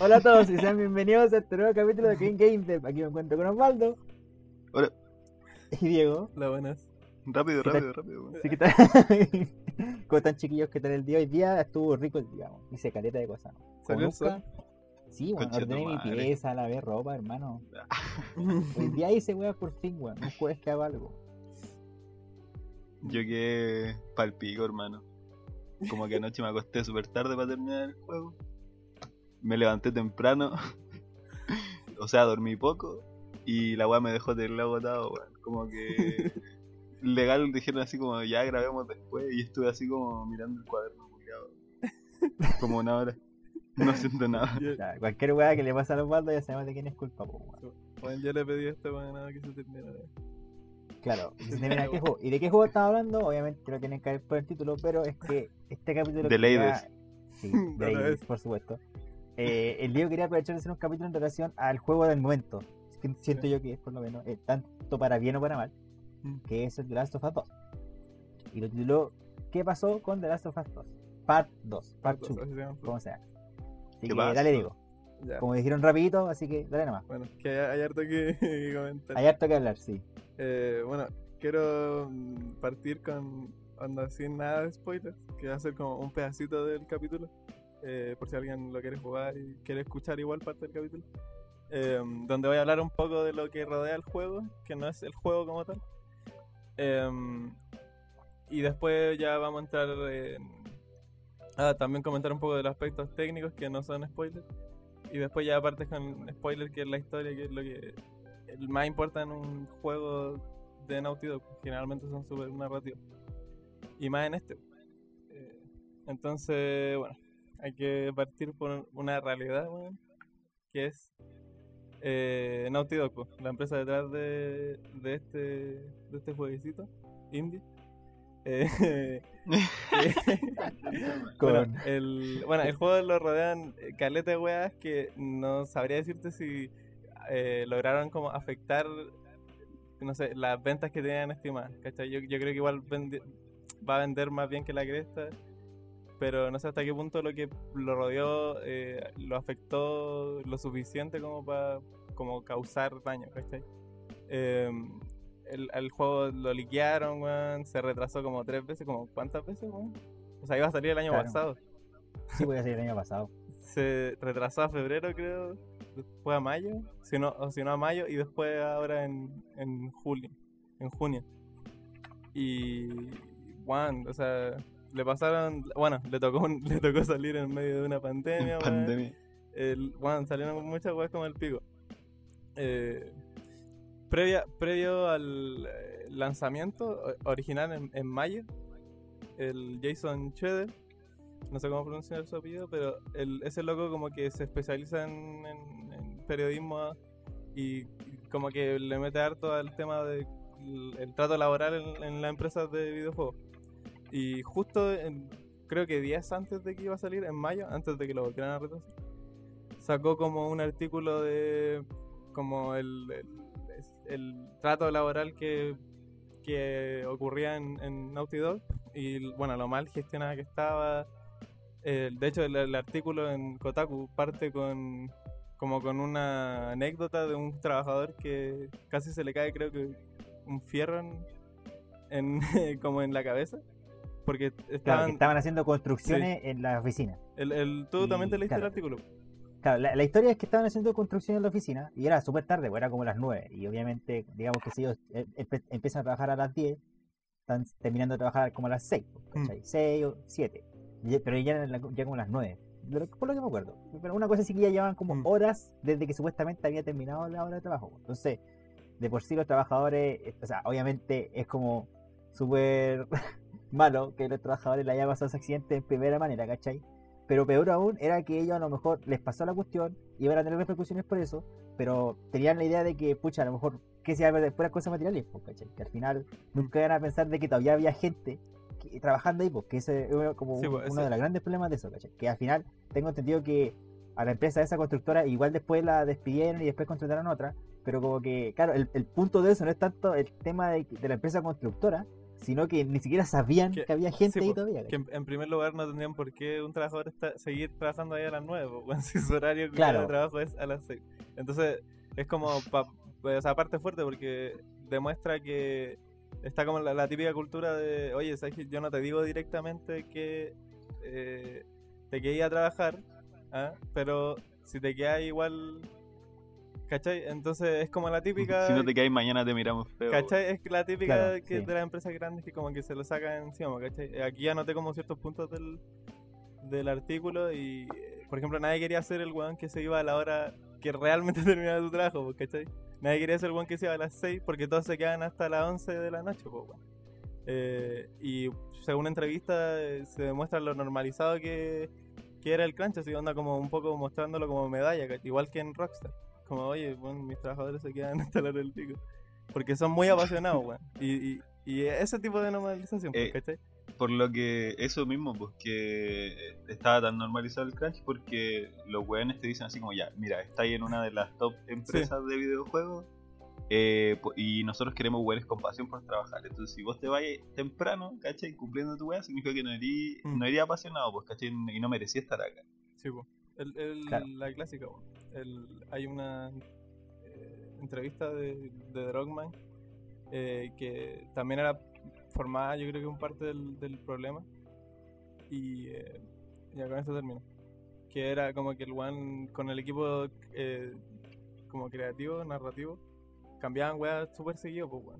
Hola a todos y sean bienvenidos a este nuevo capítulo de King Game Dev. Aquí me encuentro con Osvaldo. Hola. Y Diego. Hola, buenas. Rápido, ¿Qué rápido, rápido. weón. Así que tal- ¿Cómo están chiquillos? ¿Qué tal el día? Hoy día estuvo rico el día, weón. hice caleta de cosas. ¿Salió el. Sí, bueno, ordené mi pieza, lavé ropa, hermano. Hoy día hice weas por fin, weón. Un jueves que hago algo. Yo quedé palpico, hermano. Como que anoche me acosté súper tarde para terminar el juego. Me levanté temprano. o sea, dormí poco. Y la weá me dejó terrible agotado, weón. Como que. Legal dijeron así como, ya grabemos después. Y estuve así como mirando el cuaderno, culiao. Como una hora. No siento nada. Yo- O sea, cualquier wea que le pasa a Osvaldo ya sabemos de quién es culpa, po, weón. Bueno, yo le pedí a este weón nada que se terminara. Claro, y se termina qué juego. ¿Y de qué juego estamos hablando? Obviamente lo tienen que ver por el título, pero es que este capítulo. De Ladies. Sí, de Ladies, por supuesto. Eh, el Diego quería aprovechar de hacer un capítulo en relación al juego del momento. Es que siento yo que es por lo menos, eh, tanto para bien o para mal, Mm. que es el The Last of Us 2. Y lo tituló ¿Qué pasó con The Last of Us 2? Part 2, Part 2, Así se llama. como sea. Así ¿Qué que pasó? dale, Diego. Ya. Como dijeron rapidito, así que dale nomás. Bueno, que hay, hay harto que, que comentar. Hay harto que hablar, sí. Eh, bueno, quiero mm, partir con onda sin nada de spoilers, que va a ser como un pedacito del capítulo, eh, por si alguien lo quiere jugar y quiere escuchar igual parte del capítulo, eh, donde voy a hablar un poco de lo que rodea el juego, que no es el juego como tal. Eh, y después ya vamos a entrar en... También comentar un poco de los aspectos técnicos que no son spoilers. Y después ya partes con spoiler, que es la historia, que es lo que más importa en un juego de Naughty Dog. Generalmente son súper narrativos. Y más en este. Eh, entonces, bueno, hay que partir por una realidad, weón, que es eh, Naughty Dog, la empresa detrás de, de este de este jueguecito indie. Eh, Con- bueno, el, bueno, el juego lo rodean eh, caleta de weas que no sabría decirte si eh, lograron como afectar, no sé, las ventas que tenían estimadas, ¿cachai? Yo, yo creo que igual vendi- va a vender más bien que la cresta, pero no sé hasta qué punto lo que lo rodeó eh, lo afectó lo suficiente como para como causar daño, ¿cachai? Em, el, el juego lo liquearon, weón, se retrasó como tres veces, como ¿cuántas veces, weón? O sea, iba a salir el año Claro. pasado. Sí, voy a ser el año pasado. Se retrasó a febrero, creo, después a mayo, si no, o si no a mayo, y después ahora en, en julio, en junio. Y, weón, o sea, le pasaron, bueno, le tocó, un- le tocó salir en medio de una pandemia. Pandemia. El, bueno, salieron muchas weas como el pico. Eh, previa, previo al eh, lanzamiento original en, en mayo, el Jason Schroeder, no sé cómo pronunciar su apellido, pero el, ese loco como que se especializa en, en- en periodismo y, y como que le mete harto al tema del el trato laboral en, en las empresas de videojuegos. Y justo en- creo que días antes de que iba a salir, en mayo, antes de que lo volvieran a retrasar, sacó como un artículo de como el, el, trato laboral que, que ocurría en, en Naughty Dog y bueno, lo mal gestionada que estaba. De hecho, el, artículo en Kotaku parte con como con una anécdota de un trabajador que casi se le cae, creo que un fierro en- como en la cabeza. Porque estaban. estaban haciendo construcciones en la oficina. el, el- tú también te leíste claro. el artículo. Claro, la, la historia es que estaban haciendo construcción en la oficina y era súper tarde, pues era como las 9. Y obviamente, digamos que si ellos eh, empe- empiezan a trabajar a las 10, están terminando de trabajar como a las 6, Mm. ¿cachai? 6 o 7. Y- Pero ya, eran la- ya como las 9. de lo- Por lo que me acuerdo. Pero una cosa sí que ya llevaban como Mm. horas desde que supuestamente había terminado la hora de trabajo. Entonces, de por sí los trabajadores, eh, o sea, obviamente es como súper malo que los trabajadores le haya pasado ese accidente en primera manera, ¿cachai? Pero peor aún era que ellos a lo mejor les pasó la cuestión, iban a tener repercusiones por eso, pero tenían la idea de que, pucha, a lo mejor, que se iba a perder puras cosas materiales, pues, ¿cachai? Que al final nunca iban a pensar de que todavía había gente que- trabajando ahí, pues, que ese es uno- como Sí, pues, uno ese- de los grandes problemas de eso, ¿cachai? Que al final tengo entendido que a la empresa de esa constructora igual después la despidieron y después contrataron otra, pero como que, claro, el, el punto de eso no es tanto el tema de, de la empresa constructora, sino que ni siquiera sabían Que- que, había gente sí, ahí todavía. Que en, en primer lugar no tendrían por qué un trabajador está- seguir trabajando ahí a las 9, po, weón, si su horario Claro. de trabajo es a las 6. Entonces es como, pa, esa parte fuerte porque demuestra que está como la, la típica cultura de, oye, ¿sabes yo no te digo directamente que eh, te quedé a trabajar, ¿ah? pero si te quedas igual, ¿cachai? Entonces es como la típica... Si no te caes mañana te miramos feo. ¿Cachai? Es la típica Claro, que sí. de las empresas grandes que como que se lo sacan encima, ¿cachai? Eh, Aquí anoté como ciertos puntos del, del artículo y, eh, por ejemplo, nadie quería ser el weón que se iba a la hora que realmente terminaba su trabajo, pues, ¿cachai? Nadie quería ser el weón que se iba a las 6 porque todos se quedan hasta las 11 de la noche, pues, weón. Eh, y según entrevista se demuestra lo normalizado que, que era el crunch, así onda como un poco mostrándolo como medalla, ¿cachai? igual que en Rockstar. Como, oye, bueno, mis trabajadores se quedan hasta la hora del pico. Porque son muy apasionados, weón. Y, y, y ese tipo de normalización, pues, Eh, ¿cachai? Por lo que eso mismo, pues que estaba tan normalizado el crunch porque los weones te dicen así como ya, mira, está ahí en una de las top empresas de videojuegos eh, y nosotros queremos weones con pasión por trabajar. Entonces si vos te vayas temprano, ¿cachai? Cumpliendo tu weá, significa que no erí, Mm. no apasionado, pues, ¿cachai? Y no merecía estar acá. Sí, po. El, el- Claro. La clásica. El, hay una eh, entrevista de, de Drogman eh, que también era formada, yo creo que un parte del, del problema. Y eh, ya con esto termino. Que era como que el one con el equipo eh, como creativo, narrativo, cambiaban weas súper seguido, pues.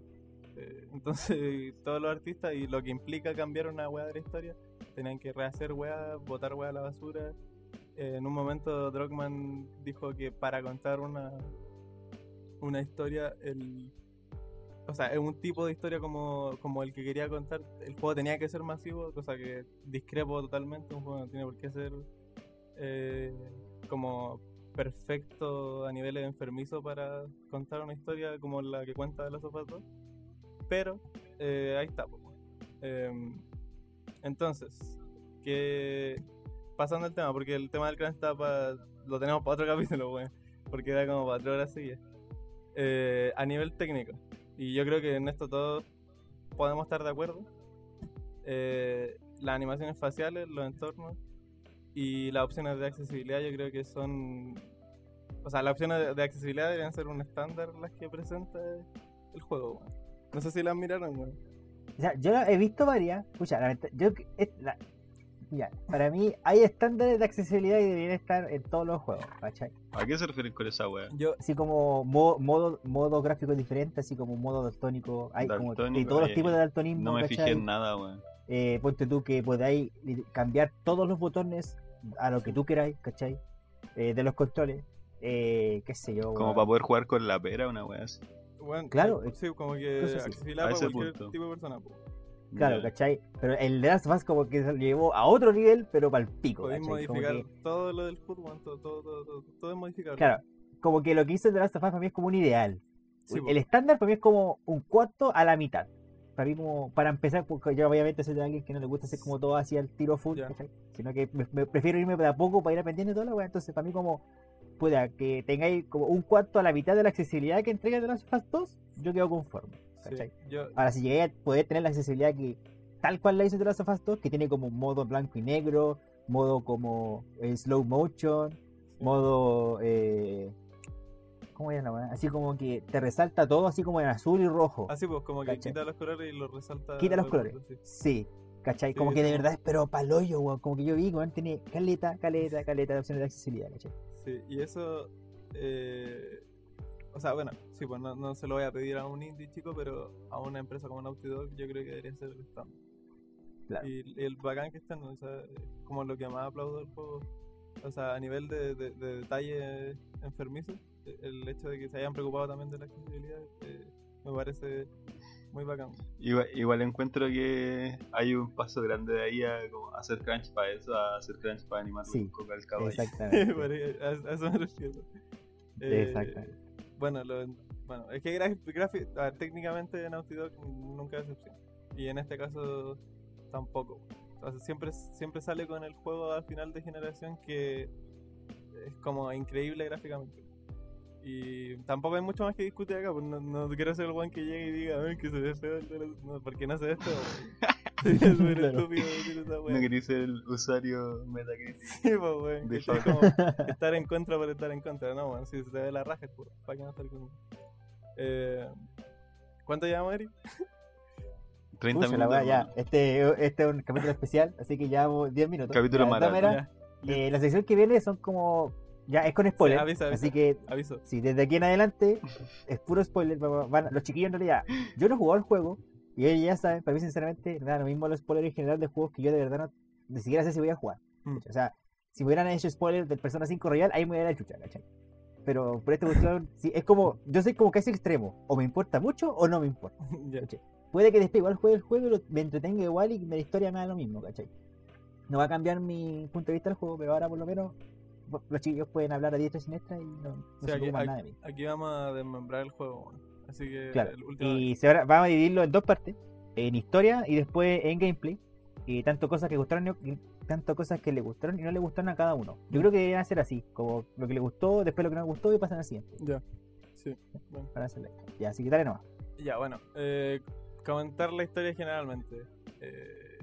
Eh, entonces todos los artistas y lo que implica cambiar una wea de la historia, tenían que rehacer weas, botar weas a la basura. Eh, en un momento Drogman dijo que para contar una una historia, o sea, un tipo de historia como, como el que quería contar, el juego tenía que ser masivo, cosa que discrepo totalmente, un juego no tiene por qué ser eh, como perfecto a niveles enfermizos para contar una historia como la que cuenta de los 2. Pero eh, ahí está. Em, entonces, que pasando el tema, porque el tema del crunch está pa- lo tenemos para otro capítulo, weón, porque era como para tres horas seguidas. Eh, a nivel técnico, y yo creo que en esto todos podemos estar de acuerdo. eh, las animaciones faciales, los entornos y las opciones de accesibilidad, yo creo que son. O sea, las opciones de, accesibilidad deberían ser un estándar las que presenta el juego. No sé si las miraron, weón. O sea, yo he visto varias. Escucha, la yo, la- ya, para mí hay estándares de accesibilidad y deberían estar en todos los juegos, ¿cachai? ¿A qué se refieren con esa wea? Yo, Así como mo- modo, modo gráfico diferente, así como modo daltónico. Hay como de Daltónico, todos los ay, tipos de daltonismo, No me ¿cachai? fijé en nada, weón. Eh, ponte tú que podáis cambiar todos los botones a lo que tú queráis, ¿cachai? Eh, de los controles. Eh, qué sé yo. Como para poder jugar con la pera, una wea así. weón, Claro, eh, sí, como que accesibilidad para ese cualquier punto. tipo de persona. Claro, Ya. ¿cachai? Pero el de Last of Us como que se llevó a otro nivel, pero para el pico, Podéis modificar que- todo lo del fútbol, todo, todo, todo, todo, es modificable. Claro, como que lo que hizo el The Last of Us para mí es como un ideal. Sí, el estándar para mí es como un cuarto a la mitad. Para mí como, para empezar, porque yo obviamente soy de alguien que no le gusta hacer como todo así al tiro full, Ya. ¿cachai? Sino que me, me prefiero irme de a poco para ir aprendiendo todo lo weá. Entonces para mí como, pueda, que tengáis como un cuarto a la mitad de la accesibilidad que entrega The Last of Us 2, yo quedo conforme. Sí, ¿cachai? yo, Ahora, si llegué a poder tener la accesibilidad que tal cual la hizo The Last of Us 2, que tiene como modo blanco y negro, modo como eh, slow motion, modo... Eh, ¿Cómo era la? Así como que te resalta todo así como en azul y rojo. así pues, como que ¿Cachai? quita los colores y los resalta. Quita los colores. sí. Sí, ¿cachai? Sí, Como que de verdad es pero paloyo, weón. Como que yo vi, weón, tiene caleta, caleta, caleta de opciones de accesibilidad, ¿cachai? Sí, y eso. eh, o sea, bueno, sí, pues no, no se lo voy a pedir a un indie chico, pero a una empresa como Naughty Dog yo creo que debería ser el estándar. Claro. Y, y el bacán que están, o sea, es como lo que más aplaudo del juego. O sea, a nivel de, de, de detalle enfermizo, eh, el hecho de que se hayan preocupado también de la accesibilidad eh, me parece muy bacán. Igual, igual encuentro que hay un paso grande de ahí a como hacer crunch para eso, a hacer crunch para animar Sí, un poco al caballo. Exactamente. A, a eso me refiero. Eh, Exactamente. Bueno, lo- bueno, es que a ver, técnicamente Naughty Dog nunca es excepción. Y en este caso tampoco. O siempre, siempre sale con el juego al final de generación que es como increíble gráficamente. Y tampoco hay mucho más que discutir acá, pues no, no quiero ser el one que llegue y diga, "Ay, que se ve feo los-". No, ¿por qué no súper Claro. estúpido decir esa No wea. quería ser el usuario Metacritic. Sí, pues, weón. De Es como estar en contra por estar en contra. No, weón. Si se te ve la raja, pues, ¿para qué no estar con eh, ¿Cuánto llevamos, Eri? 30 Pucha, la minutos. wea, ya. Este, este es un capítulo especial, así que llevamos 10 minutos. Capítulo maratón. La- eh, la sección que viene son como. Ya, es con spoiler. Sí, avisa, avisa. Así que, Aviso. si desde aquí en adelante es puro spoiler, van- van- los chiquillos en realidad. Yo no he jugado el juego, y ellos ya saben, para mí, sinceramente, me da lo mismo los spoilers en general de juegos que yo de verdad no. Ni siquiera sé si voy a jugar. Mm. O sea, si me hubieran hecho spoiler del Persona 5 Royal, ahí me hubiera chucha, ¿cachai? Pero por esta cuestión, sí, es como. Yo soy como casi extremo. O me importa mucho o no me importa. Puede que después igual juegue el juego y lo- me entretenga igual y la historia me da lo mismo, ¿cachai? No va a cambiar mi punto de vista del juego, pero ahora por lo menos los chicos pueden hablar a diestra y siniestra y no, se aquí- nada de mí. Aquí vamos a desmembrar el juego, weón. Así que Claro. el último. Y se ahora vamos a dividirlo en dos partes, en historia y después en gameplay. Y tanto cosas que gustaron y tanto cosas que le gustaron y no le gustaron a cada uno. Yo creo que deberían ser así, como lo que le gustó, después lo que no le gustó y pasan al siguiente. Ya. Sí. Bueno. Para hacerla. Ya, así que dale nomás. Ya, bueno. eh, comentar la historia generalmente. Eh,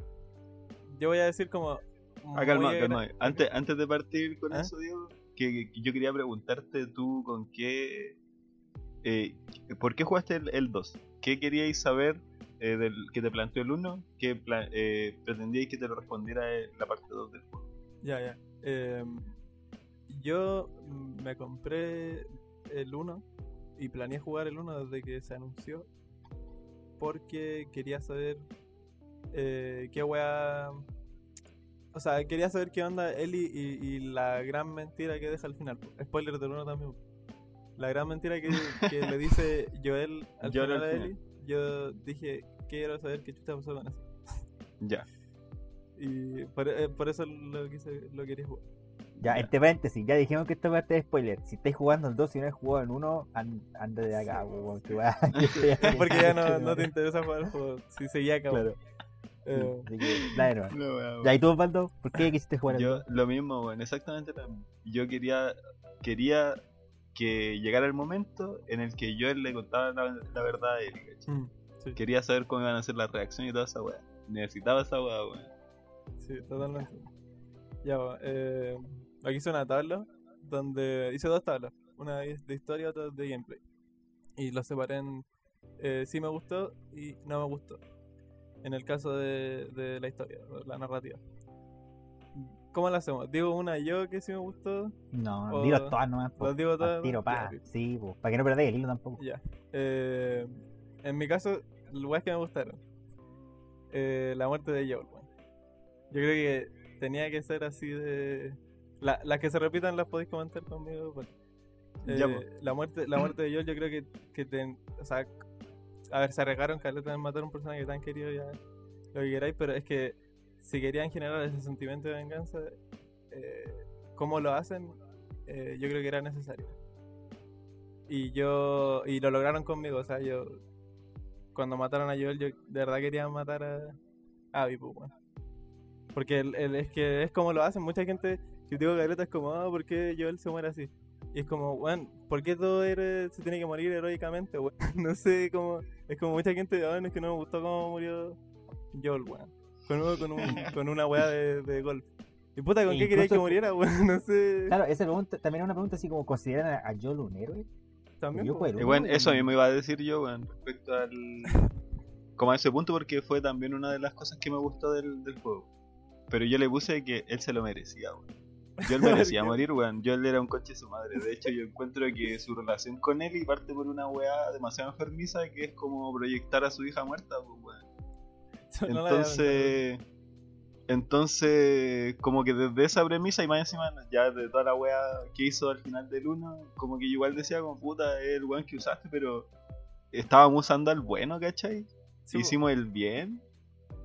yo voy a decir como. Ah, calma, calma. Antes, antes de partir con ¿Ah? eso, Diego, que, que yo quería preguntarte tú con qué. Eh, ¿Por qué jugaste el, el 2? ¿Qué queríais saber eh, del que te planteó el 1? ¿Qué eh, pretendíais que te lo respondiera eh, la parte 2 del juego? Ya, ya. Eh, yo me compré el 1 y planeé jugar el 1 desde que se anunció porque quería saber eh, qué wea... O sea, quería saber qué onda Ellie y, y la gran mentira que deja al final. po. Spoiler del 1 también. La gran mentira que, que le dice Joel al Joel final al a. Ellie. Yo dije, quiero saber qué chucha pasó con eso. Ya. Y por, eh, por eso lo, quise, lo quería jugar. Ya, Ya. entre paréntesis, ya dijimos que esta parte es spoiler. Si estáis jugando el 2 y no has jugado el 1, an- anda de acá, Sí, aquí. Porque ya no, no te interesa jugar el juego. Si seguía acá. Claro. Eh, Así que, dale nomás. No, weón. Ya, ¿y tú, Osvaldo? ¿Por qué quisiste jugar el Yo, 2? lo mismo, bueno, exactamente lo mismo. Yo quería, quería que llegara el momento en el que yo le contaba la, la verdad a él, mm, sí, Quería saber cómo iban a ser las reacciones y toda esa weá. Necesitaba esa weá, weón. sí, totalmente. Ya, eh, aquí hice una tabla donde hice dos tablas. Una de historia, otra de gameplay. Y los separé en eh, sí me gustó y no me gustó. En el caso de, de la historia, la narrativa. ¿Cómo la hacemos? Digo una yo que sí me gustó. No, o- dilo todas nomás. ¿Los digo todas? Tiro, pa. Sí, po, para que no perdáis el hilo tampoco. Ya. Eh, en mi caso, lugares que me gustaron. Eh, la muerte de Joel, weón. Yo creo que tenía que ser así de. La- las que se repitan las podéis comentar conmigo. pues. Ya, Eh, la muerte la muerte de Joel, yo creo que, que ten- o sea, a ver, se arriesgaron caleta en matar a un personaje tan querido ya lo que queráis, pero es que si querían generar ese sentimiento de venganza, eh, ¿cómo lo hacen? Eh, yo creo que era necesario. Y yo. Y lo lograron conmigo, o sea, yo. Cuando mataron a Joel, yo de verdad quería matar a. Abby, pues. Porque el, es que es como lo hacen. Mucha gente critica a Caleta, es como, ah, ¿por qué Joel se muere así? Y es como, weón, ¿por qué todo se tiene que morir heroicamente, no sé, como. Es como mucha gente, ah, es que no me gustó cómo murió Joel, weón. Con, un- con, un- con una weá de, de golf. Y puta, ¿con E qué querías que muriera, weón? No sé. Claro, esa pregunta también es una pregunta así como: ¿consideran a, a Joel un héroe? También, yo Y bueno, eso mismo iba a decir yo, weón, respecto al. Como a ese punto, porque fue también una de las cosas que me gustó del, del juego. Pero yo le puse que él se lo merecía, weón. Yo él merecía morir, weón. Yo él era un coche de su madre. De hecho, yo encuentro que su relación con él y parte por una weá demasiado enfermiza que es como proyectar a su hija muerta, pues, weón. Entonces, entonces, como que desde esa premisa y más encima, ya de toda la wea que hizo al final del 1, como que yo igual decía, como puta, es el weón que usaste, pero estábamos usando al bueno, ¿cachai? Sí. Hicimos el bien.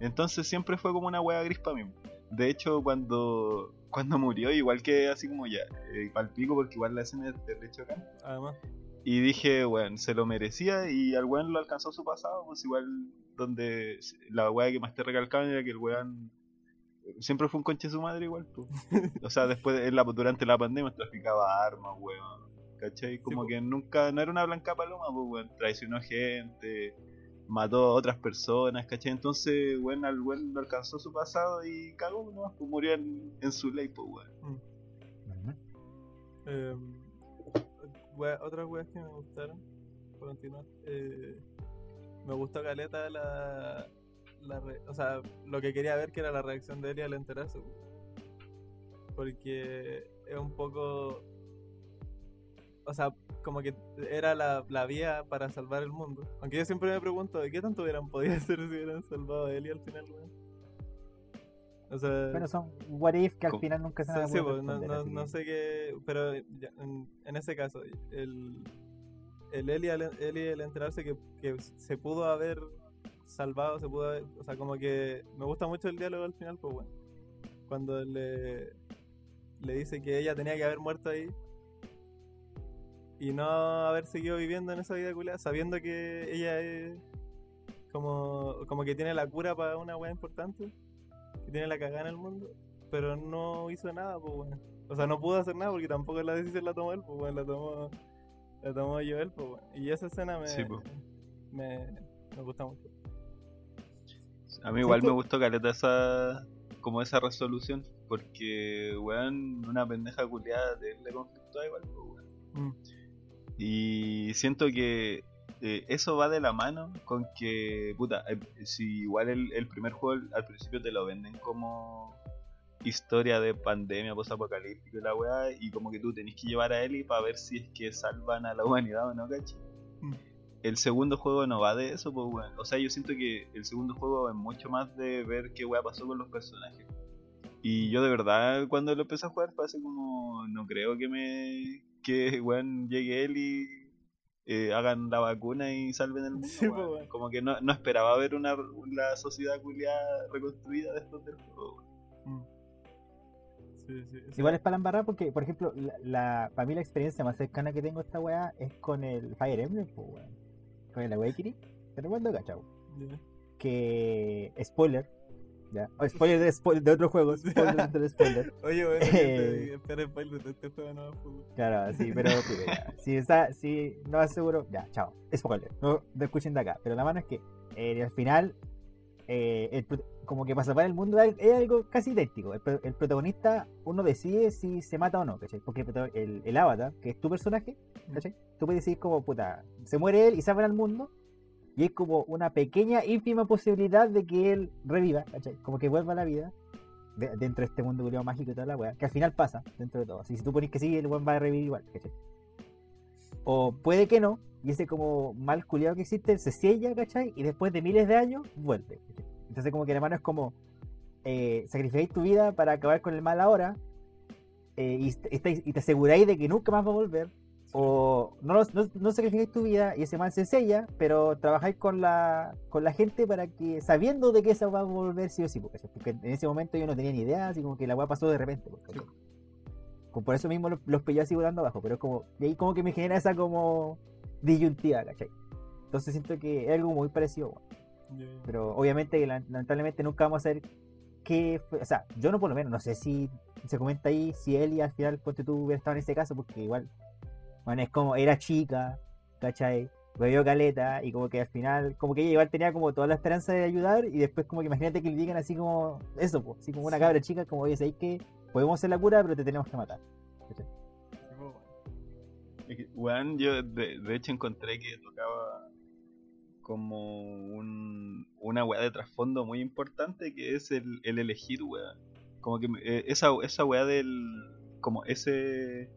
Entonces siempre fue como una wea gris para mí. De hecho, cuando cuando murió, igual que así como ya, eh, palpico, porque igual la escena es de hecho acá. Además. Y dije, weón, se lo merecía y al weón lo alcanzó su pasado, pues igual donde la weá que más te recalcaban era que el weón siempre fue un conche de su madre igual, pues. O sea, después, en la, durante la pandemia traficaba armas, weón. ¿cachai? Como que nunca, no era una blanca paloma, pues, weón. Traicionó gente, mató a otras personas, ¿cachai? Entonces, weón, al weón lo alcanzó su pasado y cagó, ¿no? Pues murió en, en su ley, pues, weón. Ujú. Eh, wea- otras weas que me gustaron, por continuar. eh, me gustó Caleta la, la re- o sea, lo que quería ver que era la reacción de Eli al enterarse. po. Porque es un poco. O sea, como que era la, la vía para salvar el mundo. Aunque yo siempre me pregunto de qué tanto hubieran podido hacer si hubieran salvado a Eli al final, weón. O sea. Bueno, son what if que al final nunca se a sí, pues, no, no, no sé qué, pero en, en ese caso, el, el Eli, al, Eli al enterarse que, que se pudo haber salvado, se pudo haber, o sea, como que me gusta mucho el diálogo al final, pues bueno, cuando le, le dice que ella tenía que haber muerto ahí y no haber seguido viviendo en esa vida culiada, sabiendo que ella es como, como que tiene la cura para una weá importante, que tiene la cagada en el mundo pero no hizo nada, pues bueno. O sea, no pudo hacer nada porque tampoco la decisión la tomó él, pues bueno, la tomó, la tomó Joel, pues bueno. Y esa escena me, Sí, pues. me, me gusta mucho. A mí igual me gustó caleta esa como esa resolución porque weón una pendeja culiada de le conflictó igual pues, weón. Mm. y siento que eh, eso va de la mano con que puta eh, si igual el, el primer juego al principio te lo venden como historia de pandemia posapocalíptica y la weá y como que tú tenés que llevar a Ellie para ver si es que salvan a la humanidad o no ¿cachai? Mm. el segundo juego no va de eso, pues weón. O sea, yo siento que el segundo juego es mucho más de ver qué weá pasó con los personajes. Y yo de verdad cuando lo empecé a jugar fue así como no creo que me que weón llegue y eh, hagan la vacuna y salven el mundo. Sí, pues. Como que no, no esperaba ver una la sociedad culiada reconstruida después del juego. Mm. Sí, sí. Igual es para embarrar porque, por ejemplo, la, la- para mí la experiencia más cercana que tengo a esta weá es con el Fire Emblem, pues. Con el Awakening. Te recuerdo, cachao. ya. Que. Spoiler. Ya. O spoiler de, spoiler de otro juego. Spoiler de spoiler. Oye, bueno, Eh. espera spoiler de este juego no. Claro, sí, pero si, está, si no es seguro, ya, chao. Spoiler. No, no escuchen de acá. Pero la mano es que eh, al final, eh, el como que para salvar el mundo es algo casi idéntico. El, pro- el protagonista, uno decide si se mata o no, ¿cachai? Porque el, avatar, que es tu personaje, ¿cachai? Tú puedes decir como, puta, se muere él y salvan al mundo. Y es como una pequeña, ínfima posibilidad de que él reviva, ¿cachai? Como que vuelva a la vida de- dentro de este mundo culiao mágico y toda la weá, que al final pasa dentro de todo. Así, si tú pones que sí, el weón va a revivir igual, ¿cachai? O puede que no, y ese como mal culiado que existe se sella, ¿cachai? Y después de miles de años vuelve. ¿cachai? Entonces, como que hermano es como eh, sacrificáis tu vida para acabar con el mal ahora, eh, y, y te aseguráis de que nunca más va a volver. O no, no, no sacrificáis tu vida y ese mal se sella, pero trabajáis con la, con la gente para que, sabiendo de que esa va a volver sí o sí, porque, porque en ese momento yo no tenía ni idea, así como que la weá pasó de repente. pues, ¿cachai? Como por eso mismo los, los pillé así volando abajo, pero es como, y ahí como que me genera esa como disyuntiva, ¿cachai? Entonces siento que es algo muy parecido, weón. Pero obviamente que la- lamentablemente nunca vamos a saber qué fue, o sea, yo no por lo menos, no sé si se comenta ahí si él y al final ponte tú hubiera estado en ese caso, porque igual, bueno, es como, era chica, ¿cachai? Bebió caleta y como que al final, como que ella igual tenía como toda la esperanza de ayudar y después como que imagínate que le digan así como, eso, pues, así como una Sí. cabra chica, como, oye, ¿sabes que Podemos hacer la cura, pero te tenemos que matar. ¿cachai? Sí, pues, que, yo de, de hecho encontré que tocaba como un, una weá de trasfondo muy importante que es el, el elegir, weón. Como que me- eh, esa, esa weá del. como ese.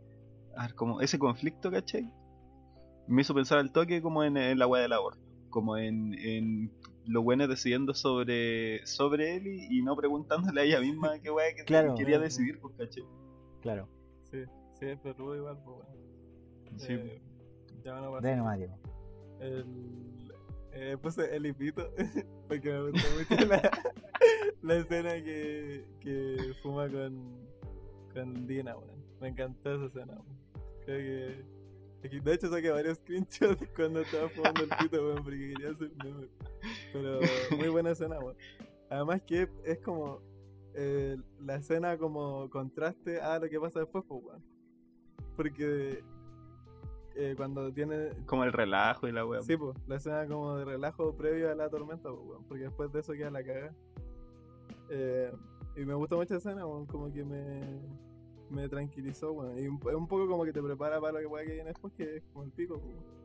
a ver, como ese conflicto, ¿cachai? Me hizo pensar al toque como en, en la weá del aborto. Como en, en los buenos decidiendo sobre, sobre él y, y no preguntándole a ella misma qué weá que Claro. quería decidir, pues, ¿cachai? Claro. Sí, sí, es perrudo igual, pues bueno. Sí, Eh, ya van a pasar. Diego. El, eh, puse el hipito porque me gustó mucho la, escena que, que fuma con, con Dina, weón. Me encantó esa escena, weón. Creo que. De hecho, saqué varios screenshots cuando estaba fumando el pito, weón, porque quería hacer meme. Pero muy buena escena, weón. Además, que es como eh, la escena como contraste a lo que pasa después, pues, weón. Porque eh, cuando tiene. Como el relajo y la weá. Sí, pues, la escena como de relajo previo a la tormenta, weón, porque después de eso queda la caga. Eh, y me gusta mucho esa escena, weón, como que me, me tranquilizó, weón. Y un, es un poco como que te prepara para lo que pueda que viene después, que es como el pico, weón.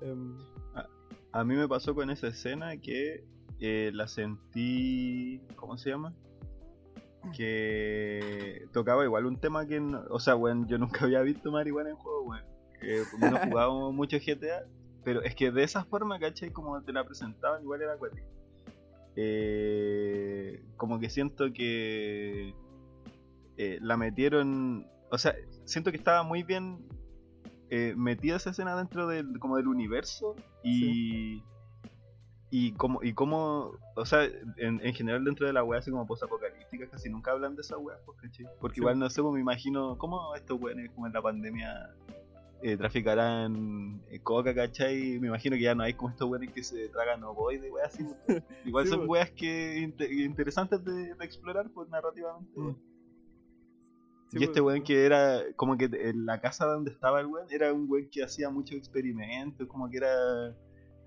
Em, A mí me pasó con esa escena que eh, la sentí. ¿Cómo se llama? Que tocaba igual un tema que. no- o sea, weón, yo nunca había visto marihuana en juego, weón. Eh, no jugábamos mucho GTA, pero es que de esa forma, ¿cachai? Como te la presentaban, igual era acuático. Eh, como que siento que eh, la metieron. O sea, siento que estaba muy bien eh, metida esa escena dentro del, como del universo y. Y como, y como, o sea, en, en general dentro de la wea así como post-apocalíptica casi nunca hablan de esa wea, pues, ¿cachai? Porque Sí. igual no sé, pues me imagino cómo estos weones como en la pandemia eh, traficarán eh, coca, ¿cachai? Me imagino que ya no hay como estos weones que se tragan ovoides, weas así. Igual Sí, son weas que inte- interesantes de, de explorar, pues narrativamente. Mm. sí, y este weón que era, como que en la casa donde estaba el weón, era un weón que hacía muchos experimentos, como que era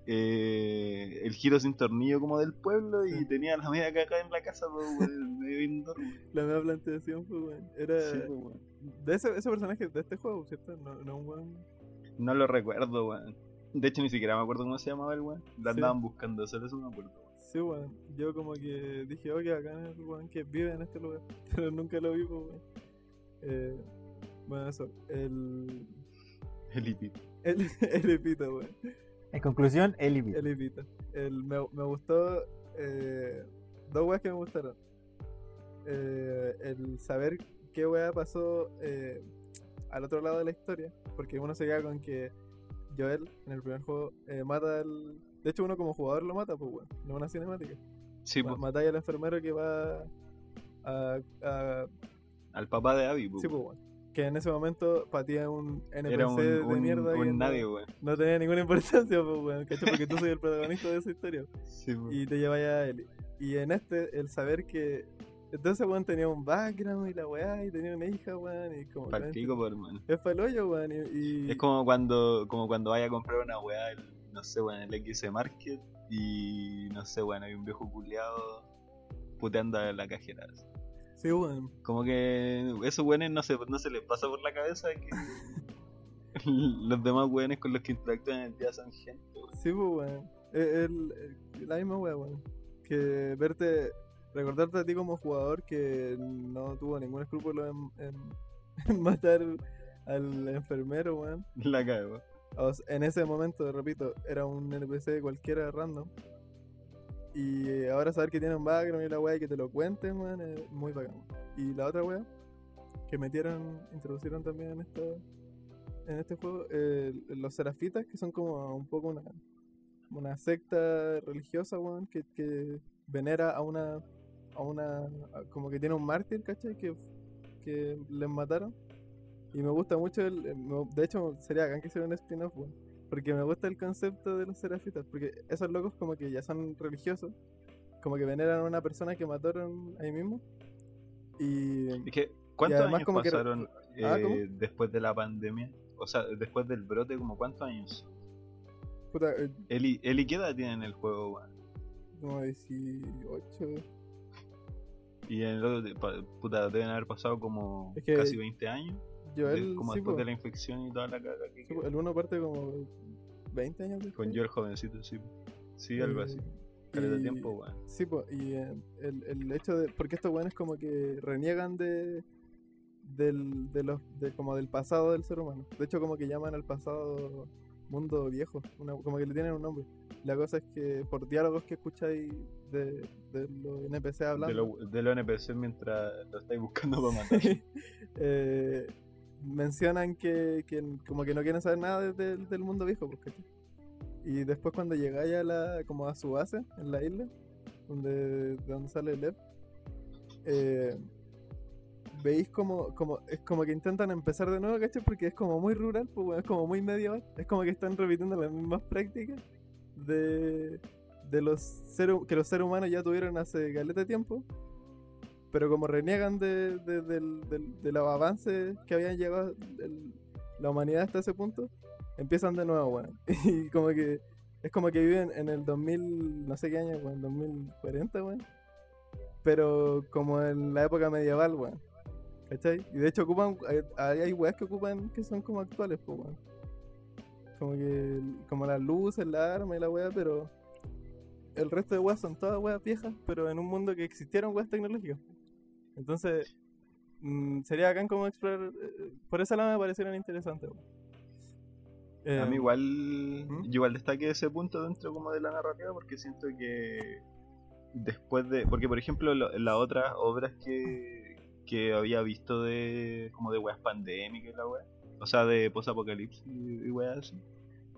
eh, el giro sin tornillo como del pueblo y Sí. tenía la media caca en la casa, pues, weón, medio indoor. La nueva planteación, pues, weón. Era. Pues, weón. De ese, ese personaje de este juego, ¿cierto? No, no un weón. No lo recuerdo, weón. De hecho, ni siquiera me acuerdo cómo se llamaba el weón. Sí. andaban buscando, solo eso me acuerdo. Sí, weón. Yo como que dije, oye, acá es el weón que vive en este lugar. Pero nunca lo vi, pues, weón. Eh, bueno, eso. El. El hipito. El, el Epita, weón. En conclusión, el Ibis. El Epita. El, me, me gustó. Eh, dos weas que me gustaron. Eh, el saber qué wea pasó eh, al otro lado de la historia. Porque uno se queda con que Joel en el primer juego eh, mata al. De hecho, uno como jugador lo mata, pues, weón. No una cinemática. Sí, pues, matáis al enfermero que va a. a al papá de Abby, pues. sí, pues, weón. Que en ese momento patía un NPC Era un, de un, mierda un no- nadie, weón. no, tenía ninguna importancia, pues, weón. ¿cachai? Porque tú soy el protagonista de esa historia. Sí, pues. Y te lleváis a él. Y en este, el saber que. Entonces, weón, tenía un background y la weá, y tenía una hija, weón, y como. Pa'l pico, pues, hermano. Es pa'l hoyo, weón. Y, y- Es como cuando, como cuando vaya a comprar una weá, el- no sé, weón, el XC Market y no sé, weón, hay un viejo culiado puteando a la cajera. así. Sí, weón. Como que esos weones no se, no se les pasa por la cabeza que los demás weones con los que interactúan en el día son gente, weón. Sí, pues, weón. El- la misma weá, weón. Que verte, recordarte a ti como jugador que no tuvo ningún escrúpulo en, en- en matar al enfermero, weón. La cago. O sea, en ese momento, repito, era un NPC cualquiera random. Y ahora saber que tiene un background y la weá y que te lo cuenten, weón, es muy bacán. Y la otra weá que metieron, introducieron también en esta en este juego, eh, los serafitas, que son como un poco una, una secta religiosa, weón, que, que venera a una, a una, a- como que tiene un mártir, ¿cachai? Que, que les mataron. Y me gusta mucho, el, de hecho sería bacán que hiciera un spin-off, weón, porque me gusta el concepto de los serafitas, porque esos locos como que ya son religiosos, como que veneran a una persona que mataron ahí mismo. Y Es que, ¿cuántos además años como pasaron Ah, eh, después de la pandemia? O sea, después del brote, como cuántos años? puta, eh, Eli, Eli ¿qué edad tiene en el juego, weón? como 18, Y en el otro, de- puta, deben haber pasado como Es que casi 20 años. de- Joel, como sí, después po. de la infección y toda la caga que Sí, el uno parte como 20 años después. Con yo el jovencito, sí. Sí, algo así. Caleta de y- tiempo, weón. Sí, pues, y eh, el, el hecho de. Porque estos weones como que reniegan de. Del, de los, de, como del pasado del ser humano. De hecho, como que llaman al pasado mundo viejo. una- como que le tienen un nombre. La cosa es que por diálogos que escucháis de, de los NPC De hablando. lo, de lo NPC mientras lo estáis buscando para matar. eh, mencionan que, que como que no quieren saber nada de- del- del mundo viejo, ¿cachai? Y después cuando llegáis a la, como a su base en la isla, donde, de donde sale Lev, eh, veis como, como, es como que intentan empezar de nuevo, ¿cachai? Porque es como muy rural, pues, bueno, es como muy medieval, es como que están repitiendo las mismas prácticas de, de los seres, que los seres humanos ya tuvieron hace caleta de tiempo, pero como reniegan de, de, del- de los avances que habían llegado el- la humanidad hasta ese punto, empiezan de nuevo, weón. Y como que es como que viven en el 2000, no sé qué año, weón, 2040, weón. Pero como en la época medieval, weón. ¿Cachai? Y de hecho ocupan, hay, hay weas que ocupan que son como actuales, pues, weón. Como que, como las luces, la arma y la wea, pero el resto de weas son todas weas viejas, pero en un mundo que existieron weas tecnológicas. Entonces, mm, sería acá como explorar. eh, Por esa lado me parecieron interesantes. A Eh, mí igual, ¿Mm? yo igual destaqué ese punto dentro como de la narrativa porque siento que después de, porque por ejemplo lo- las otras obras que, que había visto de como de weas pandémicas y la wea, o sea de post-apocalipsis y, y weas así,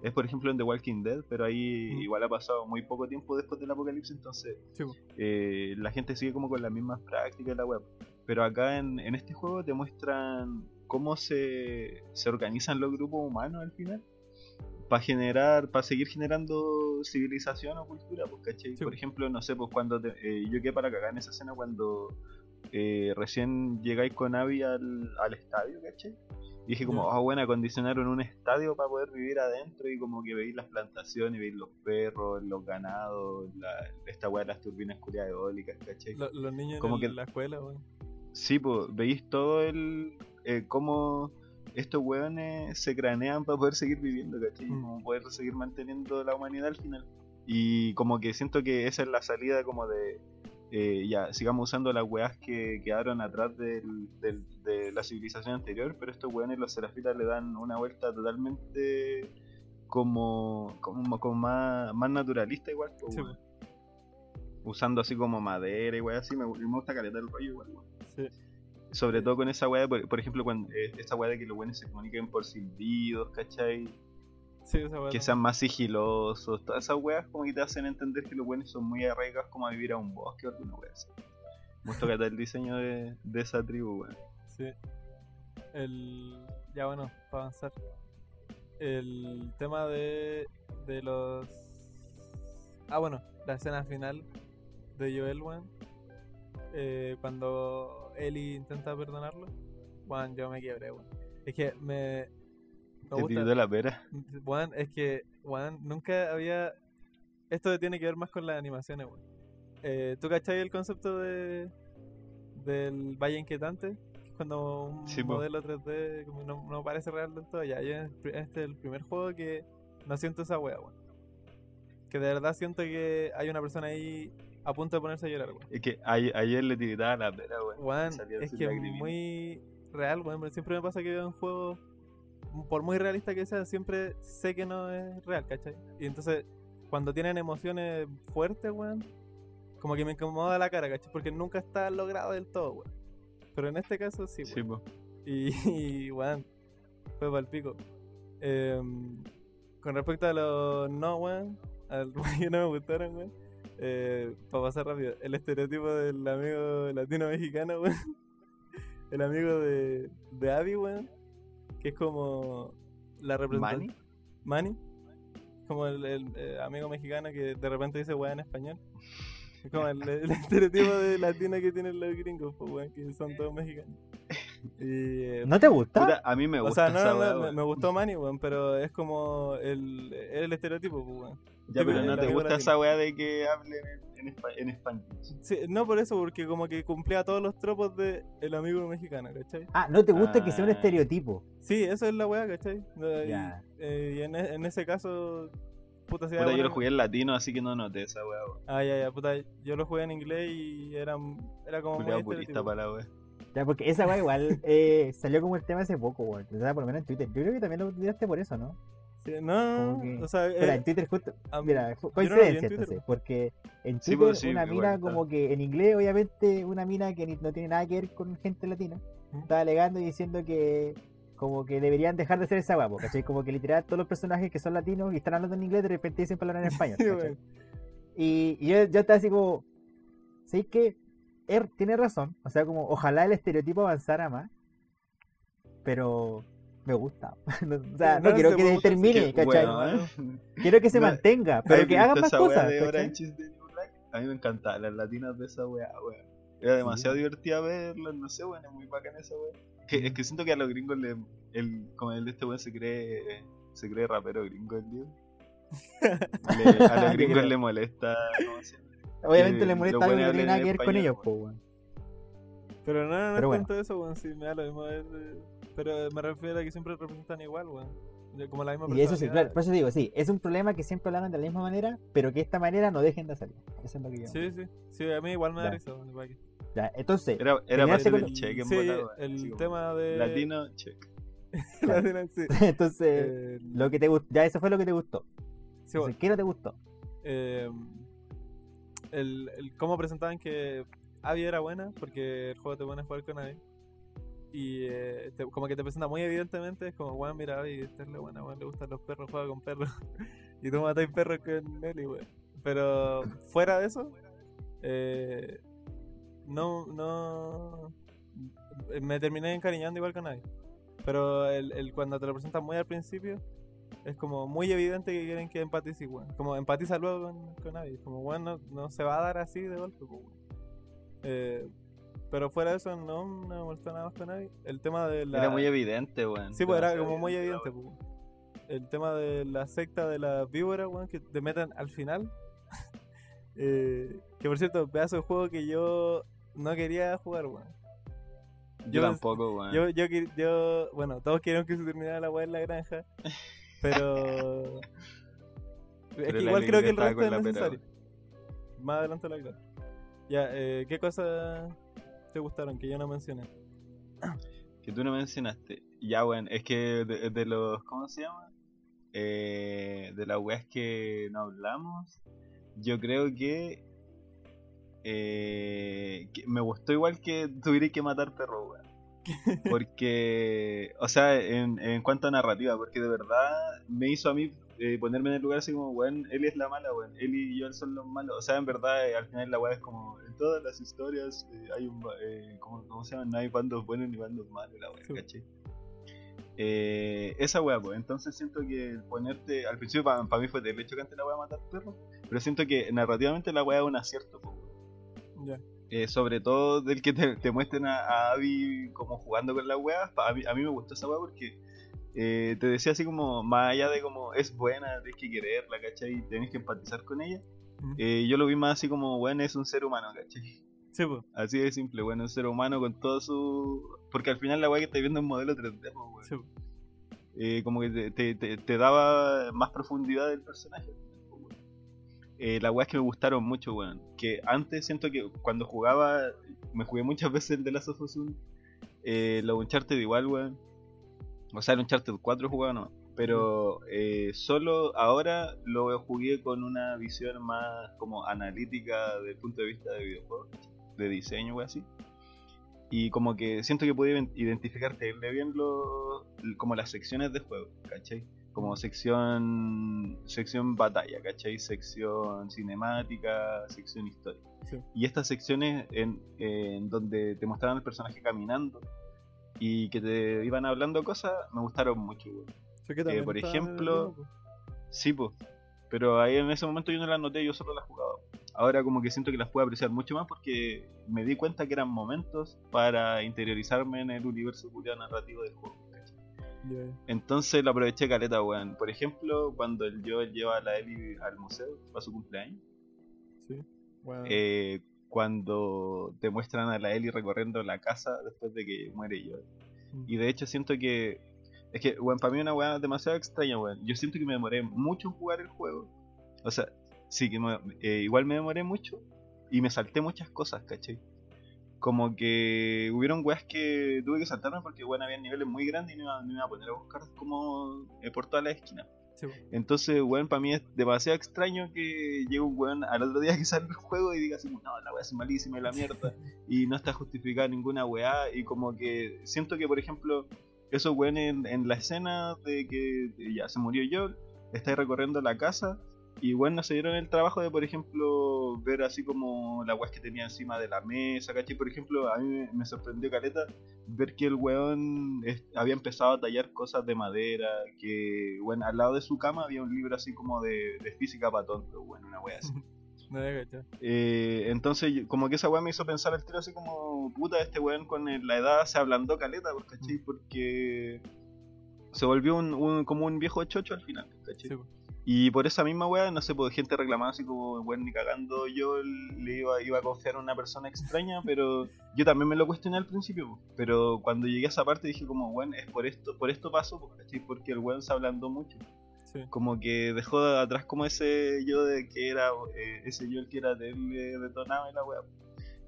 es por ejemplo en The Walking Dead, pero ahí Mm. igual ha pasado muy poco tiempo después del apocalipsis, entonces sí, eh, la gente sigue como con las mismas prácticas de la web. Pero acá en, en este juego te muestran cómo se, se organizan los grupos humanos al final. Para generar, para seguir generando civilización o cultura, pues, ¿cachai? Sí. Por ejemplo, no sé, pues cuando te- eh, yo quedé para cagar en esa escena cuando eh, recién llegáis con Abby al, al estadio, ¿cachai? Y dije como, ah, bueno, acondicionaron un estadio para poder vivir adentro y como que veis las plantaciones, veis los perros, los ganados, la, esta weá de las turbinas culiadas eólicas, ¿cachai? Lo- los niños Como en que- la escuela, weón. Sí, pues veis todo el. Eh, cómo estos weones se cranean para poder seguir viviendo, ¿cachai? Mm. Como poder seguir manteniendo la humanidad al final. Y como que siento que esa es la salida como de. Eh, ya, sigamos usando las weas que quedaron atrás del, del- de la civilización anterior, pero estos weones, los serafitas, le dan una vuelta totalmente como, como, como más, más naturalista igual. pues, Sí. Usando así como madera y weas así, me, me gusta caleta el rollo igual. Sí. Sobre todo con esa weá, por, por ejemplo, cuando eh, esa weá de que los buenos se comuniquen por silbidos, ¿cachai? Sí, esa weá Que sean más sigilosos, todas esas weas como que te hacen entender que los buenos son muy arraigados como a vivir a un bosque o alguna wea así. Me gusta que el diseño de, de esa tribu, weón. Sí. El... Ya bueno, para avanzar. El tema de, de los... Ah, bueno, la escena final de Joel, weón. Eh, cuando Ellie intenta perdonarlo. Weón, yo me quiebré, weón. Es que me... Me gusta... de la pera. Weón, es que, weón, nunca había... Esto tiene que ver más con las animaciones, weón. Eh, ¿Tú cachai el concepto de del Valle Inquietante? Cuando un Sí, po. modelo 3D como no, no parece real del todo. Ya, yo este es el primer juego que no siento esa wea, weón. Que de verdad siento que hay una persona ahí a punto de ponerse a llorar, weón. Es que ayer le tiritaba la pera, weón. Salía es que es muy real, weón. Siempre me pasa que veo un juego, por muy realista que sea, siempre sé que no es real, ¿cachai? Y entonces, cuando tienen emociones fuertes, weón, como que me incomoda la cara, ¿cachai? Porque nunca está logrado del todo, weón. Pero en este caso sí, Sí, weón. po. Y, y, weón, fue para el pico. Em, con respecto a los no, weón, al que no me gustaron, weón. Eh, para pasar rápido, el estereotipo del amigo latino-mexicano, weón. El amigo de, de Abby, weón. Que es como la representación. ¿Manny? Manny. Como el, el, eh, amigo mexicano que de repente dice weón en español. Es como el, el estereotipo de latino que tienen los gringos, pues weón, que son todos mexicanos. Y, eh, ¿No te gusta? Puta, a mí me o gusta sea, no, esa no, weá, no, me, weón. me gustó Manny, weón, pero es como el, el estereotipo, pues weón. Ya, pero no te gusta esa weá de que hablen en, en, espa- en español. Sí, no por eso, porque como que cumplía todos los tropos de el amigo mexicano, ¿cachai? Ah, ¿no te gusta que sea un Ah. estereotipo? Sí, eso es la weá, ¿cachai? Y- eh, y en, e- en ese caso, puta, si Puta, yo lo jugué en latino, así que no noté esa weá. Ah, ya, ya, puta, yo lo jugué en inglés y era, era como muy Culeado purista para la weá. Ya, porque esa weá igual eh, salió como el tema hace poco, weón. O sea, por lo menos en Twitter. Yo creo que también lo tiraste por eso, ¿no? No, que- o sea, Mira, eh, en Twitter justo. Mira, no en coincidencia Twitter, entonces. Porque en Sí, Twitter pues, sí, una igual mina está. como que en inglés, obviamente, una mina que ni- no tiene nada que ver con gente latina, ¿Mm? estaba alegando y diciendo que como que deberían dejar de ser esa guapo, ¿cachai? Como que literal todos los personajes que son latinos y están hablando en inglés de repente dicen palabras en español. Y, y yo, yo estaba así como, ¿sabes qué? Er tiene razón, o sea, como ojalá el estereotipo avanzara más, pero me gusta. No, o sea, Sí, no, no, quiero que termine, Que, ¿cachai? weón, Quiero que se No, mantenga, pero ¿Has que haga más weá cosas. de New Black? A mí me encantaban las latinas de esa weá, weón. Era demasiado divertida verlas, no sé, weón, es muy bacana esa weá. Que, es que siento que a los gringos le, el, como el de este weón se cree se cree rapero gringo el Diego. Le- a los gringos le molesta. ¿cómo se llama? Obviamente Eh, le molesta algo que no tiene nada que ver con ellos, weón. po, weón. Pero no, no Pero es bueno. tanto eso, weón. Sí, me da lo mismo. es, eh, pero me refiero a que siempre representan igual, weón. Como la misma Y eso sí, claro, por eso digo, sí, es un problema que siempre hablan de la misma manera, pero que de esta manera no dejen de hacerlo. Eso es lo que yo. Sí, sí. Sí, a mí igual me da risa. Ya, entonces, Era, era para hacer el cheque en Sí, weón, el tema de. Latino, check. Latino, sí. entonces Eh, lo que te gustó, ya eso fue lo que te gustó. sí, bueno. Entonces, ¿Qué no te gustó? eh, el, el cómo presentaban que Abby era buena, porque el juego te pone a jugar con Abby. Y eh, como que te presenta muy evidentemente, es como, weón, mira, Abby, esta es la buena, weón, le gustan los perros, juega con perros. y tú matáis perros con Nelly, weón. Pero fuera de eso, eh, no, no. Me terminé encariñando igual con Abby. Pero el, el cuando te lo presentan muy al principio, es como muy evidente que quieren que empatice, weón. Como empatiza luego con, con Abby. Como, weón, no, no se va a dar así de golpe, pues, weón. Eh, pero fuera de eso, no, no me molestó nada más con Abby. El tema de la. Era muy evidente, weón. Sí, pues era como muy evidente, evidente, pues. El tema de la secta de la víbora, weón, que te metan al final. Eh, que por cierto, pedazo de juego que yo no quería jugar, weón. Yo, Yo- tampoco, weón. Yo, yo, yo, bueno, todos querían que se terminara la weá en la granja, pero... es que igual creo que el resto es necesario. Más adelante la granja. Ya, eh, ¿qué cosas te gustaron que yo no mencioné? Que tú no mencionaste. Ya, weón, es que de, de los. ¿Cómo se llama? Eh, de las weas que no hablamos. Yo creo que. eh, que me gustó igual que tuviera que matar perro, weón. Porque. O sea, en, en cuanto a narrativa, porque de verdad me hizo a mí eh, ponerme en el lugar así como, weón, él es la mala, weón. Él y Joel son los malos. O sea, en verdad, eh, al final la wea es como. En todas las historias eh, hay un. Eh, ¿cómo, ¿Cómo se llama? No hay bandos buenos ni bandos malos, la wea, Sí. ¿cachai? Eh, esa wea, pues. Entonces siento que ponerte. Al principio, para mí fue de hecho que antes la wea matar perros. Pero siento que narrativamente la wea es un acierto, pues. Ya. Eh, sobre todo del que te, te muestren a, a Abby como jugando con las weas. A mí, a mí me gustó esa wea porque eh, te decía así como, más allá de como es buena, tienes que quererla, ¿cachai? Tienes que empatizar con ella. Eh, yo lo vi más así como, bueno, es un ser humano, ¿cachai? Sí, pues. Así de simple, bueno, un ser humano con todo su... Porque al final la wea que estás viendo es un modelo 3D, pues. Sí. Eh, como que te, te- te- te daba más profundidad del personaje. Eh, las weas que me gustaron mucho, weón. Que antes siento que cuando jugaba, me jugué muchas veces el de Last of Us 1. Eh, Uncharted igual, weón. O sea, el Uncharted 4 jugaba no. Pero eh, solo ahora lo jugué con una visión más como analítica desde el punto de vista de videojuegos, de diseño, wey, así. Y como que siento que pude ident- identificar terrible bien lo, como las secciones de juego, ¿cachai? Como sección sección batalla, ¿cachai? Sección cinemática, sección historia. Sí. Y estas secciones en, en donde te mostraban al personaje caminando y que te iban hablando cosas, me gustaron mucho, weón. Sí, que también por ejemplo, mismo. Sí, pues. Pero ahí en ese momento yo no las noté, yo solo las jugaba. Ahora como que siento que las puedo apreciar mucho más porque me di cuenta que eran momentos para interiorizarme en el universo narrativo del juego. ya. Entonces lo aproveché caleta, weón. Por ejemplo, cuando el Joel lleva a la Ellie al museo para su cumpleaños. Sí. Bueno, eh, cuando te muestran a la Ellie recorriendo la casa después de que muere Joel. mm. Y de hecho siento que. Es que, weón, para mí es una weá demasiado extraña, weón. Yo siento que me demoré mucho en jugar el juego. O sea, sí que me- eh, igual me demoré mucho y me salté muchas cosas, ¿cachai? Como que hubieron weas que tuve que saltarme porque, bueno, había niveles muy grandes y no iba, no iba a poner a buscar como eh, por todas las esquinas. Sí. Entonces, weón, para mí es demasiado extraño que llegue un weón al otro día que sale el juego y diga así, no, la weá es malísima y la mierda, y no está justificada ninguna weá, y como que siento que, por ejemplo, esos weones en, en la escena de que ya se murió Joel, está recorriendo la casa, y bueno, no se dieron el trabajo de, por ejemplo, ver así como la weá que tenía encima de la mesa, ¿cachai? Por ejemplo, a mí me, sorprendió caleta ver que el weón había empezado a tallar cosas de madera, que, bueno, al lado de su cama había un libro así como de, de física para tonto, bueno, una wea así. Eh, entonces, como que esa weá me hizo pensar al tiro así como, puta, este weón con el- la edad se ablandó caleta, pues, ¿cachai? Porque se volvió un, un- como un viejo chocho al final, ¿cachai? Sí, po. Y por esa misma weá, no sé, pues gente reclamaba así como, bueno, ni cagando yo le iba, iba a confiar en una persona extraña, pero yo también me lo cuestioné al principio, pero cuando llegué a esa parte dije como, bueno, es por esto, por esto ¿cachai? Porque el weón se ablandó mucho. Sí. Como que dejó de atrás como ese yo de que era, eh, ese yo el que era de detonado y la weá.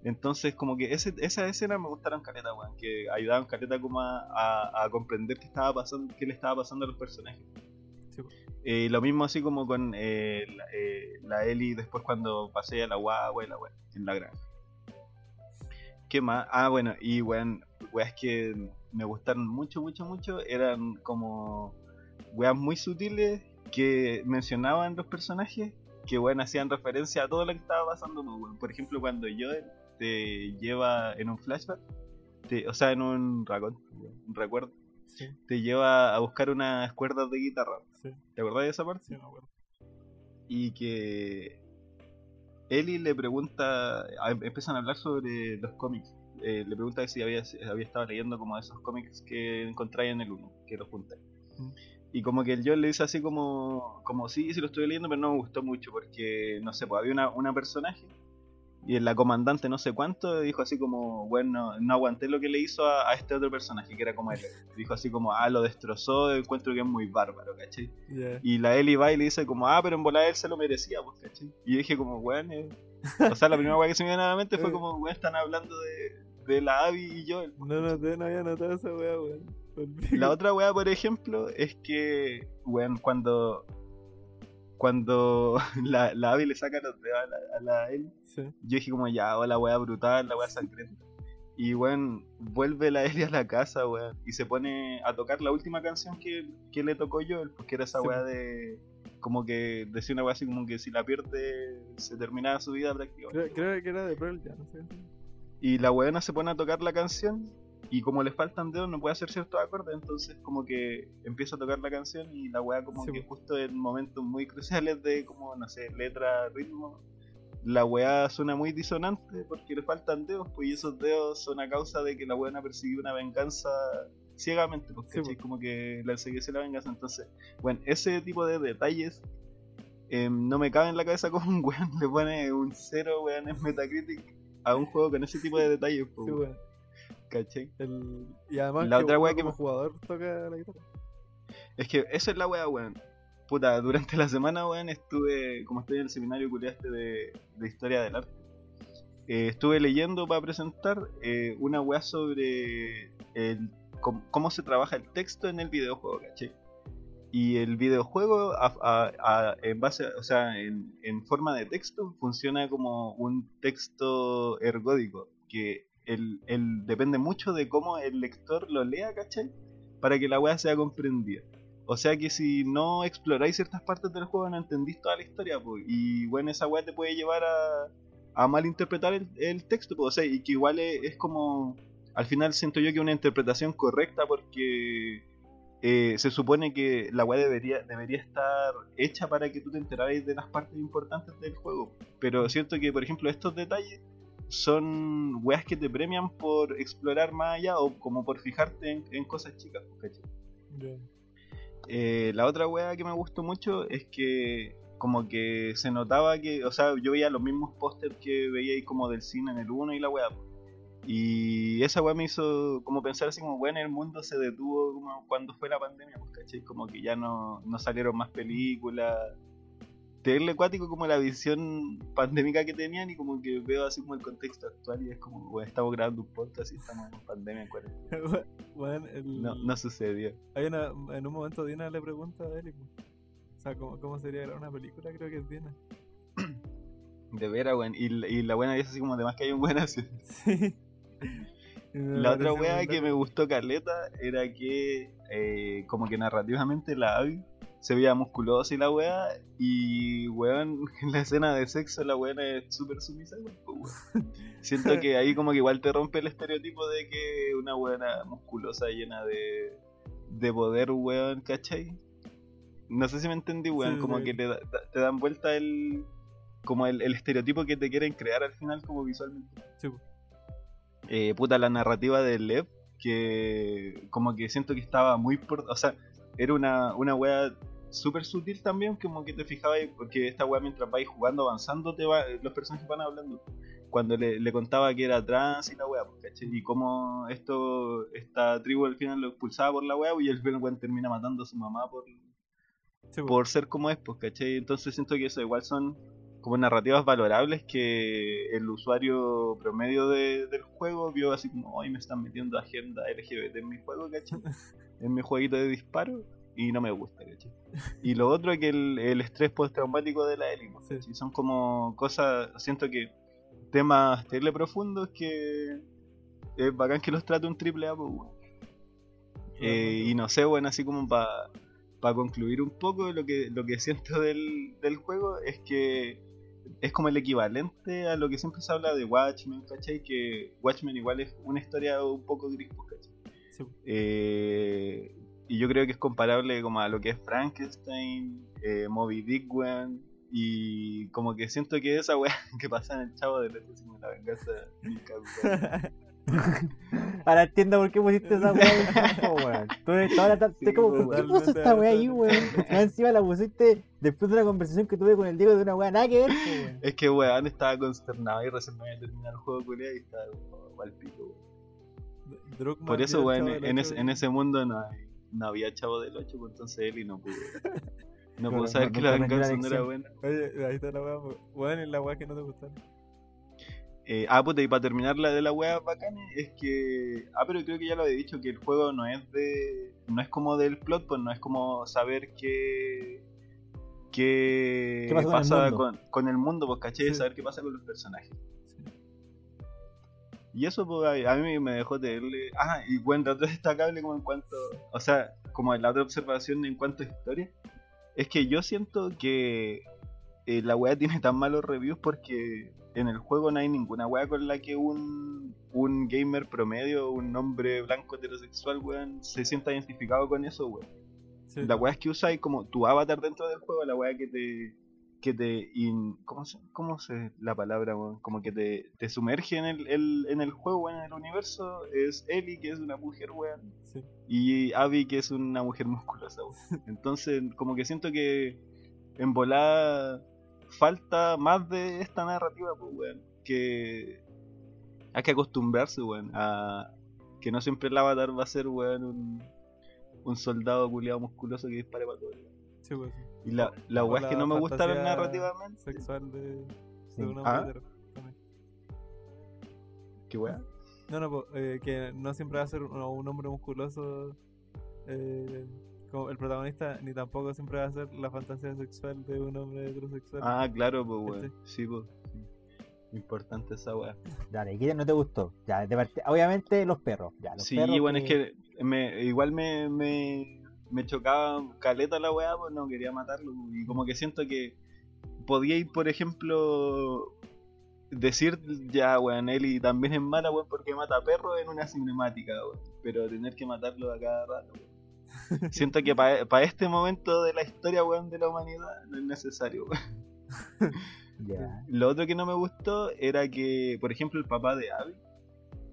Entonces como que ese, esa escena me gustaron caleta, weón, que ayudaban caleta como a, a- a comprender qué estaba pasando, qué le estaba pasando a los personajes. Eh, lo mismo así como con eh, la, eh, la Ellie después cuando pasé a la guagua y la weá, en la granja. ¿Qué más? Ah, bueno, y weón, weas que me gustaron mucho, mucho, mucho, eran como weas muy sutiles que mencionaban los personajes, que weón hacían referencia a todo lo que estaba pasando, pues, weón. Por ejemplo, cuando Joel te lleva en un flashback, te- o sea, en un, racón, un recuerdo, Sí, te lleva a buscar unas cuerdas de guitarra. Sí, ¿Te acordás de esa parte? sí, me acuerdo. y que Ellie le pregunta, empiezan a hablar sobre los cómics. Eh, le pregunta si había, había estado leyendo como esos cómics que encontráis en el 1, que los juntáis. Mm. Y como que el Joel le dice así como, como sí, sí lo estoy leyendo, pero no me gustó mucho porque, no sé, pues había una, una personaje y la comandante no sé cuánto dijo así como, bueno, no aguanté lo que le hizo a, a este otro personaje que era como él. Dijo así como, ah, lo destrozó, encuentro que es muy bárbaro, ¿cachai? Y la Ellie va y le dice como, ah, pero en volar él se lo merecía, pues, ¿cachai? Y yo dije como, weón, eh". o sea, la primera weá que se me viene a la mente fue como, weón, están hablando de, de la Abby y yo. No noté, no había notado esa weá, weón. La otra weá, por ejemplo, es que, weón, cuando cuando la, la Abby le saca los dedos a la, a la Sí. yo dije como, ya, oh, la weá brutal, la weá sangrienta. Y weón, vuelve la Ellie a la casa, weón, y se pone a tocar la última canción que, que le tocó yo, porque era esa weá de. Como que decía una weá así como que si la pierde se terminaba su vida prácticamente. Creo, creo que era de Pearl ya, no sé. Y la weona se pone a tocar la canción y como le faltan dedos no puede hacer ciertos acordes, entonces como que empieza a tocar la canción y la weá como Sí, que justo en momentos muy cruciales de como, no sé, letra, ritmo, la weá suena muy disonante porque le faltan dedos, pues y esos dedos son a causa de que la weona persiguió una venganza ciegamente, pues, Sí, como que le siguió la venganza, entonces, bueno, ese tipo de detalles em, no me cabe en la cabeza como un weón le pone un cero weón en Metacritic a un juego con ese tipo de detalles, pues, Sí, weón. weón. ¿Cachai? El... Y además, La que otra weá que como me- jugador toca la guitarra. Es que esa es la weá, weón. Puta, durante la semana, weón, estuve, como estoy en el seminario culiaste de, de historia del arte, eh, estuve leyendo para presentar eh, una weá sobre el, cómo, cómo se trabaja el texto en el videojuego, ¿cachai? Y el videojuego, a- a- a- en base, o sea, en, en forma de texto, funciona como un texto ergódico, que el, depende mucho de cómo el lector lo lea, ¿cachai? Para que la weá sea comprendida. O sea que si no exploráis ciertas partes del juego no entendís toda la historia, pues. Y bueno, esa weá te puede llevar a, a malinterpretar el, texto, pues. O sea, y que igual es, es como. Al final siento yo que una interpretación correcta porque eh, se supone que la weá debería, debería estar hecha para que tú te enterarais de las partes importantes del juego. Pero siento que, por ejemplo, estos detalles son weas que te premian por explorar más allá o como por fijarte en, en cosas chicas, pues. Eh, la otra wea que me gustó mucho es que como que se notaba que, o sea, yo veía los mismos pósters que veía ahí como del cine en el 1 y la wea. po. Y esa wea me hizo como pensar así como, bueno, el mundo se detuvo como cuando fue la pandemia, pues, ¿cachai? Como que ya no, no salieron más películas. Tenerle acuático como la visión pandémica que tenían y como que veo así como el contexto actual y es como, bueno, estamos grabando un podcast y estamos en pandemia en cuarentena. El... No, no sucedió. Hay una, en un momento Dina le pregunta a Eli, po. o sea, ¿cómo, cómo sería grabar una película? Creo que es Dina. De veras, weón. Y, y la buena dice así como, además que hay un buen así. Sí. La otra wea que me gustó Caleta era que eh, como que narrativamente la Abby se veía musculosa y la wea y weón en la escena de sexo la weona es súper sumisa weón. Siento que ahí como que igual te rompe el estereotipo de que una weona musculosa llena de, de poder weón, ¿cachai? No sé si me entendí weón, Sí, como sí. que da- te dan vuelta el como el, el estereotipo que te quieren crear al final como visualmente. Sí. Eh, puta, la narrativa de Lev que como que siento que estaba muy por... O sea, era una, una wea súper sutil también, como que te fijabas, porque esta wea mientras vais jugando, avanzando, te va, los personajes van hablando. Cuando le, le contaba que era trans y la wea, pues, ¿cachai? Y cómo esto, esta tribu al final lo expulsaba por la wea, y el weón termina matando a su mamá por, Sí, pues. por ser como es, pues, ¿cachai? Entonces siento que eso igual son como narrativas valorables que el usuario promedio de- del juego vio así como, hoy me están metiendo agenda LGBT en mi juego, ¿cachai? en mi jueguito de disparo y no me gusta, ¿cachai? Y lo otro es que el, el estrés postraumático de la pues, Sí. son como cosas, siento que temas terrible profundos que es bacán que los trate un triple A, pues, weón. Eh, y no sé, bueno, así como para concluir un poco, lo que, lo que siento del, del juego es que es como el equivalente a lo que siempre se habla de Watchmen, ¿cachai? Que Watchmen igual es una historia un poco gris, pues. Sí. Eh, y yo creo que es comparable como a lo que es Frankenstein, eh, Moby Dick, weón. Y como que siento que esa weá que pasa en el chavo de la como la venganza nunca. Ahora entiendo por qué pusiste esa weá weón. Tú la tarde Sí, como, ¿por qué puso esta weá ahí, weón? Encima la pusiste después de una conversación que tuve con el Diego de una weá nada que ver, weón. Es que weón estaba consternado y recién me había terminado el juego culiao y estaba como al pico, weón. Por eso, weón, en, en ese mundo no, hay- no había chavo del 8, pues entonces él y no pudo. No pudo saber no- que la venganza no era buena. Oye, ahí está la weá, pues. weón, y la weá que no te gustaron. Eh, ah, puta, y para terminar la de la wea bacana es que. Ah, pero creo que ya lo he dicho, que el juego no es de. No es como del plot, pues no es como saber qué. qué, ¿Qué pasa con el pasa mundo? con, con el mundo, pues caché, Sí. saber qué pasa con los personajes. Y eso, pues, a mí me dejó tenerle. Ah, y buen dato destacable como en cuanto. O sea, como la otra observación en cuanto a historia. Es que yo siento que eh, la wea tiene tan malos reviews porque en el juego no hay ninguna wea con la que un, un gamer promedio, un hombre blanco heterosexual, weón, se sienta identificado con eso, weón. Sí, La wea es que usas como tu avatar dentro del juego, la wea que te. Que te. in- ¿cómo, se, ¿Cómo se la palabra, weón? Como que te, te sumerge en el, el- en el juego, weón, en el universo. Es Ellie, que es una mujer, weón. sí. Y Abby, que es una mujer musculosa, weón. Entonces, como que siento que en volada falta más de esta narrativa, pues, weón. Que hay que acostumbrarse, weón, a que no siempre el avatar va a ser, weón, un, un soldado culiado musculoso que dispare para todo. Sí, pues, sí. Y la, la O weas que no me gustaron narrativamente. Sexual de, de Sí. un hombre Ah. ¿Qué wea? No, no, po, eh, que no siempre va a ser un, un hombre musculoso eh, como el protagonista, ni tampoco siempre va a ser la fantasía sexual de un hombre heterosexual. Ah, claro, pues, weón. Este. Sí, pues. sí. Importante esa wea. Dale, ¿qué no te gustó? Ya, de parte- obviamente los perros. Ya, los Sí, perros bueno, es que me, igual me, me, me chocaba caleta la weá, pues no quería matarlo. Y como que siento que podía ir, por ejemplo, decir ya, weón, Eli también es mala, weón, porque mata a perros en una cinemática, weón. Pero tener que matarlo a cada rato, weón. Siento que para este momento de la historia, weón, de la humanidad no es necesario, weón. Lo otro que no me gustó era que, por ejemplo, el papá de Abby,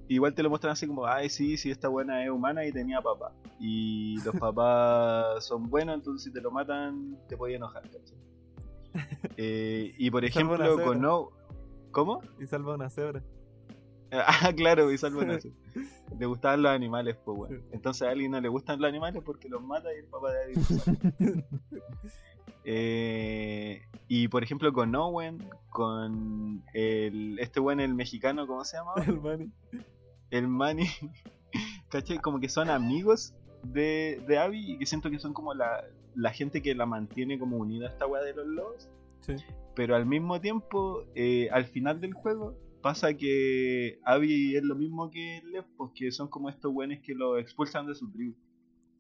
igual te lo muestran así como, ay, sí, sí, esta buena es humana y tenía papá. Y los papás son buenos, entonces si te lo matan, te puede enojar. Eh, y por una ejemplo, cebra. con No. ¿Cómo? Y salva una cebra. Ah, claro, y salvo eso. Le gustaban los animales, pues bueno. Entonces a alguien no le gustan los animales porque los mata y el papá de alguien salva. Eh, y por ejemplo con Owen, con el, este buen el mexicano, ¿cómo se llama? El Manny. El Manny, ¿cachai? Como que son amigos de, de Abby y que siento que son como la, la gente que la mantiene como unida a esta weá de los lobos. Sí. Pero al mismo tiempo, eh, al final del juego, pasa que Abby es lo mismo que Lev, pues que son como estos weones que lo expulsan de su tribu.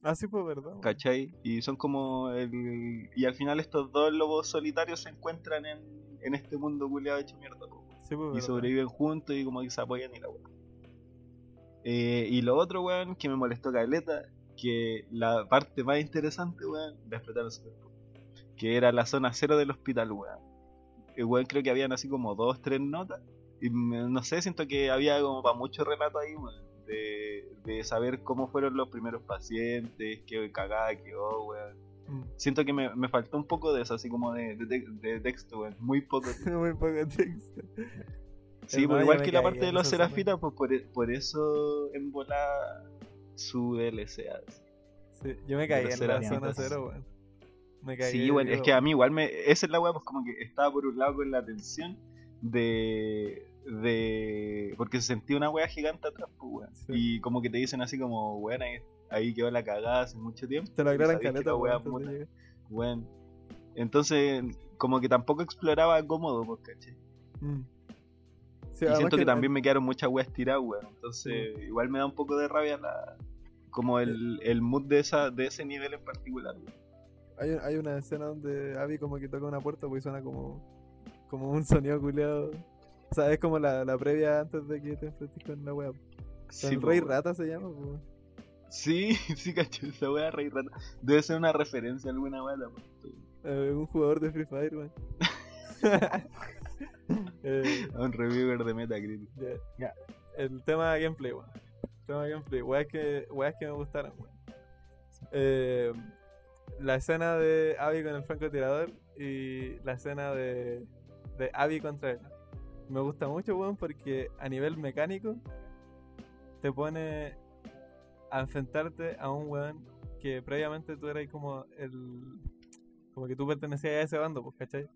Ah, sí, pues verdad. ¿Cachai? Y son como el... Y al final estos dos lobos solitarios se encuentran en, en este mundo culiado hecho mierda. po. Sí, pues Y verdad. sobreviven juntos y como que se apoyan y la weá. Eh, y lo otro, weón, que me molestó caleta, que la parte más interesante, weón, la explotaron super. Que era la zona cero del hospital, weón. El weón creo que habían así como dos, tres notas. Y me- no sé, siento que había como para mucho relato ahí, weón. De, de saber cómo fueron los primeros pacientes, qué cagada quedó, weón. Mm. Siento que me, me faltó un poco de eso, así como de, de, de texto, weón. Muy poco. Muy poco texto. Sí, pues igual que la parte de los serafitas, pues por, e- por eso en volar su DLC. Sí, yo me caí en la zona cero, weón. Me caí. Sí, bueno, es que a mí igual me. Esa es la weá, pues como que estaba por un lado con la tensión de. de. porque se sentía una weá gigante atrás, pues weón. Sí. Y como que te dicen así como, weón, ahí, ahí quedó la cagada hace mucho tiempo. Te lo aclaran caleta, weón. antes de muta". llegar. Weón. Entonces, como que tampoco exploraba cómodo, pues, ¿cachai? Mm. Sí, y siento que, que- también me quedaron muchas weas tiradas, weón. Entonces, igual me da un poco de rabia la. Como el, el mood de esa de ese nivel en particular, weón. Hay, hay una escena donde Abby como que toca una puerta pues suena como, como un sonido culeado. O sea, es como la, la previa antes de que te enfrentes con la wea. Sí, el Rey. Rata se llama. Sí, sí, cacho, esa wea Rey Rata. Debe ser una referencia a alguna wea. Eh, un jugador de Free Fire, weón. Eh, un reviewer de Metacritic. Ya. El tema de gameplay, weón. El tema de gameplay, que, que me gustaron, weón. Eh, la escena de Abby con el francotirador y la escena de, de Abby contra él. Me gusta mucho, weón, porque a nivel mecánico te pone a enfrentarte a un weón que previamente tú eras como el. como que tú pertenecías a ese bando, pues, ¿cachai?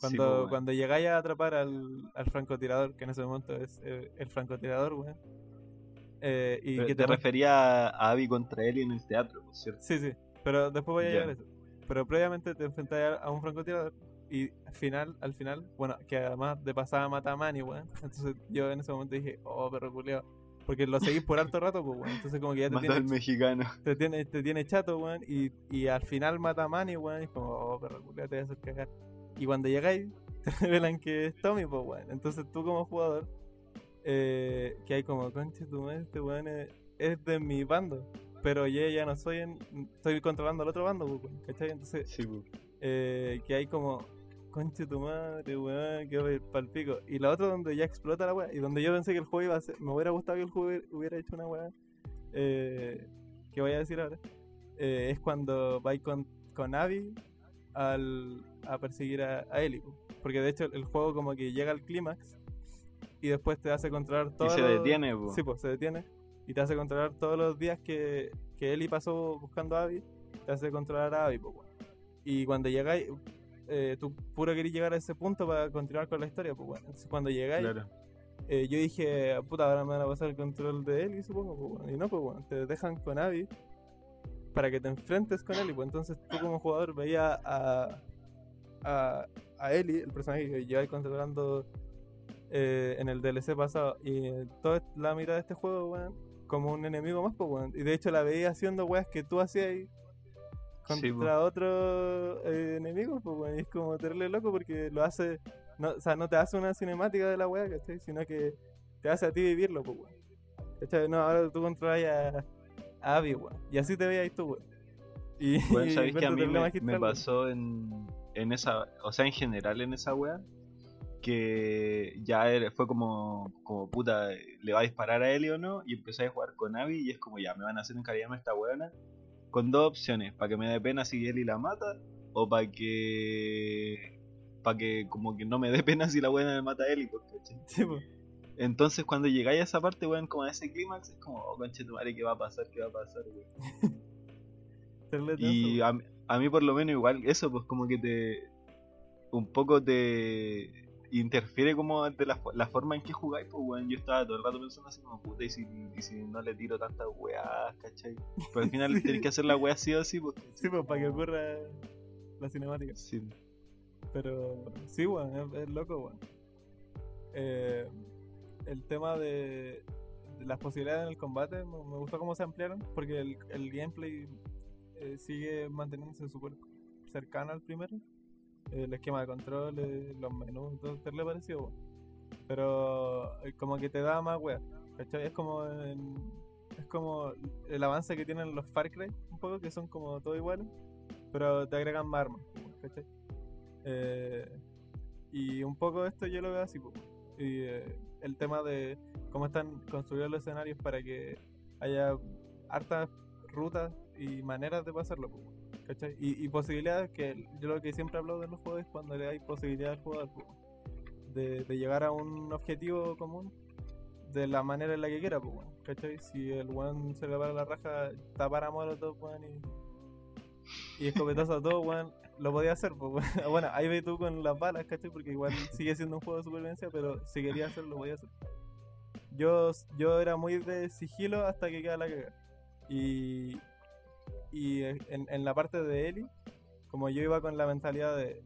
Cuando, weón. cuando llegáis a atrapar al, al francotirador, que en ese momento es eh, el francotirador, weón. eh, y Pero que te te, refería a Abby contra Ellie en el teatro, cierto. Sí, sí, pero después voy a Ya. llegar a eso. Pero previamente te enfrentas a, un francotirador y al final, al final, bueno, que además de pasada mata a Manny, weón. Entonces yo en ese momento dije, oh, perro culiao. Porque lo seguís por alto rato, pues, weón. Entonces como que ya te al tiene, mexicano. te tiene, te tiene chato, weón. Y, y al final mata a Manny, weón. Y es como, oh, perro culiao, te voy a hacer cagar. Y cuando llegáis, te revelan que es Tommy, pues, weón. Entonces tú como jugador, eh, que hay como, conche tu madre, este weón es, es de mi bando. Pero yo ya no soy en. Estoy controlando al otro bando, pues, weón, ¿cachai? Entonces, Sí, po. eh, que hay como, conche tu madre, weón, que pa'l pico. Y la otra donde ya explota la weá. Y donde yo pensé que el juego iba a ser. Me hubiera gustado que el juego hubiera- hubiera hecho una weá. Eh, que voy a decir ahora. eh, es cuando vais con, con Abby al, a perseguir a, a Ellie. po. Porque de hecho el juego como que llega al clímax y después te hace controlar todo. Y se detiene, po. Sí, pues se detiene. Y te hace controlar todos los días que, que Ellie pasó buscando a Abby. Te hace controlar a Abby, po. Y cuando llegáis, eh, tú puro querís llegar a ese punto para continuar con la historia, pues bueno. Entonces cuando llegáis, Claro. eh, yo dije, puta, ahora me van a pasar el control de Ellie, supongo, pues bueno. Y no, pues bueno, te dejan con Abby para que te enfrentes con Ellie, pues entonces tú como jugador veías a, a, a Ellie, el personaje que lleváis controlando eh, en el DLC pasado, y eh, toda la mitad de este juego, weón, como un enemigo más, pues weón. Y de hecho la veía haciendo weas que tú hacías ahí Sí, contra otro eh, enemigo, pues weón. Y es como tenerle loco porque lo hace, no, o sea, no te hace una cinemática de la wea, ¿cachai? Sino que te hace a ti vivirlo, pues weón. ¿Cachai? No, ahora tú controlas a, a Abby, weón. Y así te veías tú, weón. Y, Bueno, y sabéis que a mí me, me pasó en, en esa, o sea, en general en esa wea, que ya fue como, como puta, le va a disparar a Ellie o no, y empecé a jugar con Abby y es como ya, me van a hacer encariñarme a esta weona, con dos opciones, para que me dé pena si Ellie la mata, o para que, para que como que no me dé pena si la buena me mata a Ellie. Sí, pues. Entonces cuando llegáis a esa parte, weón, como a ese clímax, es como, oh, conche tu madre, ¿qué va a pasar? ¿Qué va a pasar, weón? Y a, a mí por lo menos igual eso, pues como que te... Un poco te interfiere como de la, la forma en que jugáis, pues weón, yo estaba todo el rato pensando así como puta y si, y si no le tiro tantas weas, ¿cachai? Pero al final Sí. tenés que hacer la wea así o así, pues. Sí, pues, para que ocurra la cinemática. Sí. Pero sí, weón, es, es loco, weón. Eh, el tema de, de las posibilidades en el combate, me, me gustó cómo se ampliaron, porque el, el gameplay eh, sigue manteniéndose súper cercano al primero. El esquema de control, eh, los menús, todo te le pareció. Pero eh, como que te da más weón, ¿cachai? Es como es como el avance que tienen los Far Cry, un poco, que son como todos iguales, pero te agregan más armas, y un poco esto yo lo veo así, y el tema de cómo están construidos los escenarios para que haya hartas rutas y maneras de po, ¿cachai? Y, y posibilidades que yo lo que siempre hablo de los juegos es cuando le hay posibilidad al jugador de, de llegar a un objetivo común de la manera en la que quiera, pues, ¿cachai? Si el weón se le para la raja, tapar a molotov, weón, y, y escopetazo a todo, weón, lo podía hacer, pues. Bueno, ahí ve tú con las balas, ¿cachai? Porque igual sigue siendo un juego de supervivencia, pero si quería hacerlo, lo podía hacer. Yo, yo era muy de sigilo hasta que queda la cagada. Y, y en, en la parte de Eli, como yo iba con la mentalidad de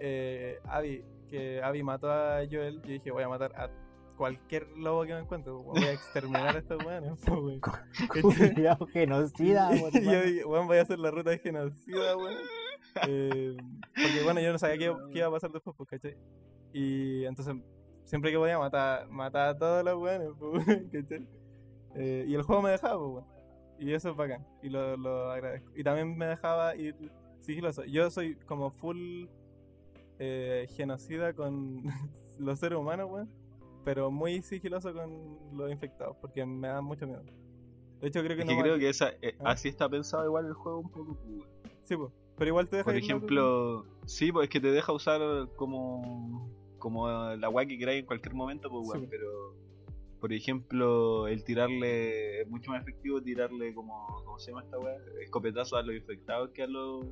eh, Abby, que Abby mató a Joel, yo dije voy a matar a cualquier lobo que me encuentre, voy a exterminar a estos weones, po, weón. Cuidado, genocida, Y weón. yo dije, weón, voy a hacer la ruta de genocida, weón. Eh, porque bueno, yo no sabía qué, qué iba a pasar después, pues, ¿cachai? Y entonces, siempre que podía matar, matar a todos los weones, weón, ¿cachai? Eh, y el juego me dejaba, pues, weón. Y eso es bacán, y lo, lo agradezco. Y también me dejaba ir sigiloso. Yo soy como full eh, genocida con los seres humanos, weón. Pero muy sigiloso con los infectados, porque me dan mucho miedo. De hecho, creo que Es no que creo que esa, eh, ¿Ah? así está pensado igual el juego un poco. pues. Sí, pues. Pero igual te deja Por loco, ejemplo, sí, pues es que te deja usar como, como la weá que queráis en cualquier momento, pues weón, pero por ejemplo, el tirarle es mucho más efectivo tirarle como, ¿cómo se llama esta weá? Escopetazo a los infectados que a los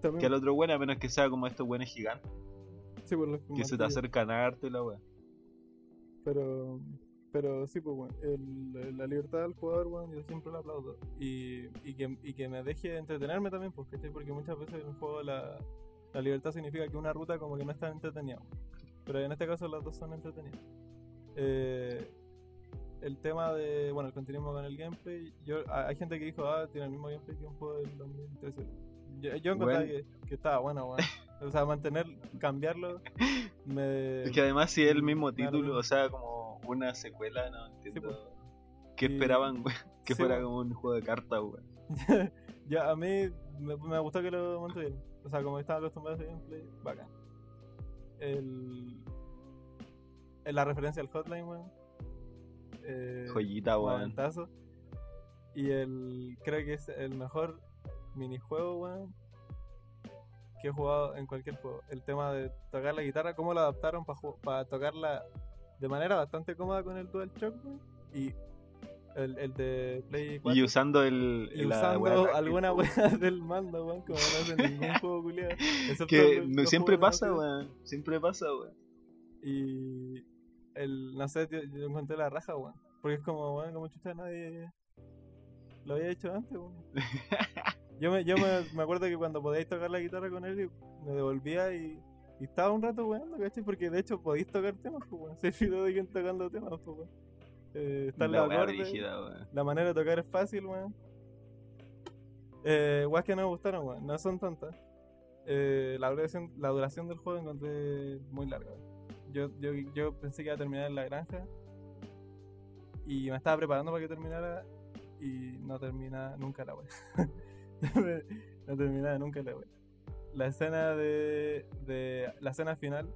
también. que al otro weón, a menos que sea como estos weones gigantes Sí, por los que se te acercan a darte la weá. Pero, pero sí, pues, bueno, el- la libertad del jugador, bueno, yo siempre lo aplaudo. Y, y, que, y que me deje entretenerme también, ¿cachai? Porque muchas veces en un juego la, la libertad significa que una ruta como que no está entretenida. Pero en este caso las dos son entretenidas. Eh, el tema de, bueno, el continuismo con el gameplay, yo, ha- hay gente que dijo, ah, tiene el mismo gameplay que un juego del 2013. Yo, yo Bueno. que, que estaba bueno, weón. O sea, mantener, cambiarlo, me... Es que además si es el mismo título, o sea, como una secuela, no entiendo. pues. ¿Qué Y- esperaban, weón? Que sí, fuera pues. como un juego de cartas, weón. ya, a mí me, me gustó que lo mantuvieran. O sea, como estaba acostumbrado a ese gameplay, bacán. El, el- la referencia al hotline, weón. Eh, Joyita, weón. Y el creo que es el mejor minijuego, weón, que he jugado en cualquier juego. El tema de tocar la guitarra, cómo lo adaptaron para tocarla de manera bastante cómoda con el DualShock, weón. Y el, el de Play 4. Y usando el. Y la usando táctil, alguna weá del mando, weón, como no hace ningún juego culiado. Que los- no, los siempre pasa, weón. Siempre pasa, weón. Y el, no sé, tío, yo encontré la raja, weón. Porque es como, weón, como chucha nadie lo había hecho antes, weón. Yo, me, yo me, me acuerdo que cuando podíais tocar la guitarra con él, me devolvía y, y estaba un rato weón, ¿cachai? Porque de hecho podéis tocar temas, pues, weón. Se video de alguien tocando temas, pues, weón. Eh, están La weón. La manera de tocar es fácil, weón. Eh, weas que no me gustaron, weón. No son tantas. Eh, la, duración, la duración del juego encontré muy larga. weón. Yo, yo, yo pensé que iba a terminar en la granja. Y me estaba preparando para que terminara. Y no termina nunca la wea. no terminaba nunca la wea. La escena de, de. La escena final.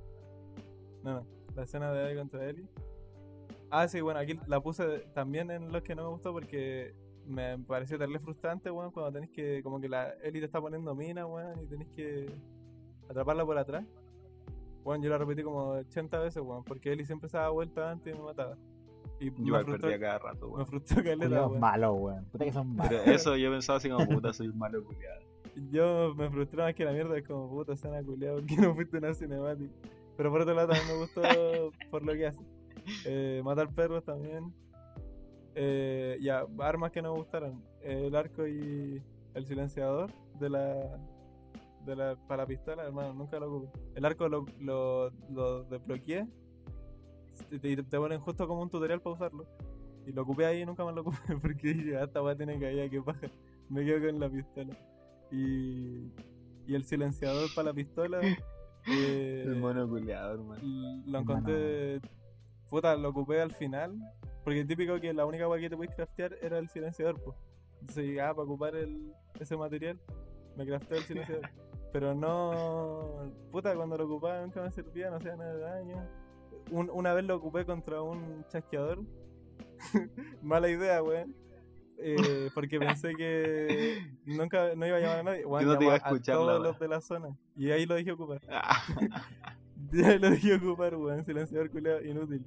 No, no. La escena de Abby contra Ellie. Ah, sí, bueno, aquí la puse también en los que no me gustó porque me pareció terrible frustrante, weón, cuando tenés que, como que la Ellie te está poniendo mina, weón, y tenés que atraparla por atrás. Bueno, yo la repetí como 80 veces, weón, porque Ellie siempre se daba vuelta antes y me mataba. Y Yo me frustró, perdía cada rato, me weón. frustró caleta, Culiados weón. Puta que son malos. Pero eso yo pensaba así como puta, soy un malo culiado. Yo me frustré más que la mierda, es como puta escena culiada, porque no fuiste una cinemática. Pero por otro lado también me gustó por lo que hace. Eh, matar perros también. Eh, ya, armas que no me gustaron. Eh, el arco y el silenciador de la, de la para la pistola, hermano, nunca lo ocupé. El arco lo, lo, lo desbloqueé. Te, te- te ponen justo como un tutorial para usarlo. Y lo ocupé ahí y nunca más lo ocupé porque dije, "Ah, esta weá tiene caída, que paja. Me quedo con la pistola. Y, y el silenciador para la pistola. eh, El mono culiado, hermano. lo encontré. Puta, lo ocupé al final. Porque típico que la única weá que te podías craftear era el silenciador, pues. Entonces, ah, para ocupar el, ese material, me crafteé el silenciador. Pero no. Puta, cuando lo ocupaba nunca me servía, no hacía nada de daño. Un- una vez lo ocupé contra un chasqueador Mala idea, weón. Eh, porque pensé que nunca no iba a llamar a nadie. Weón, no te iba a escuchar la todos los de la zona. Y ahí lo dejé ocupar. Ah, Ya lo dejé ocupar, weón. Silenciador culiao inútil.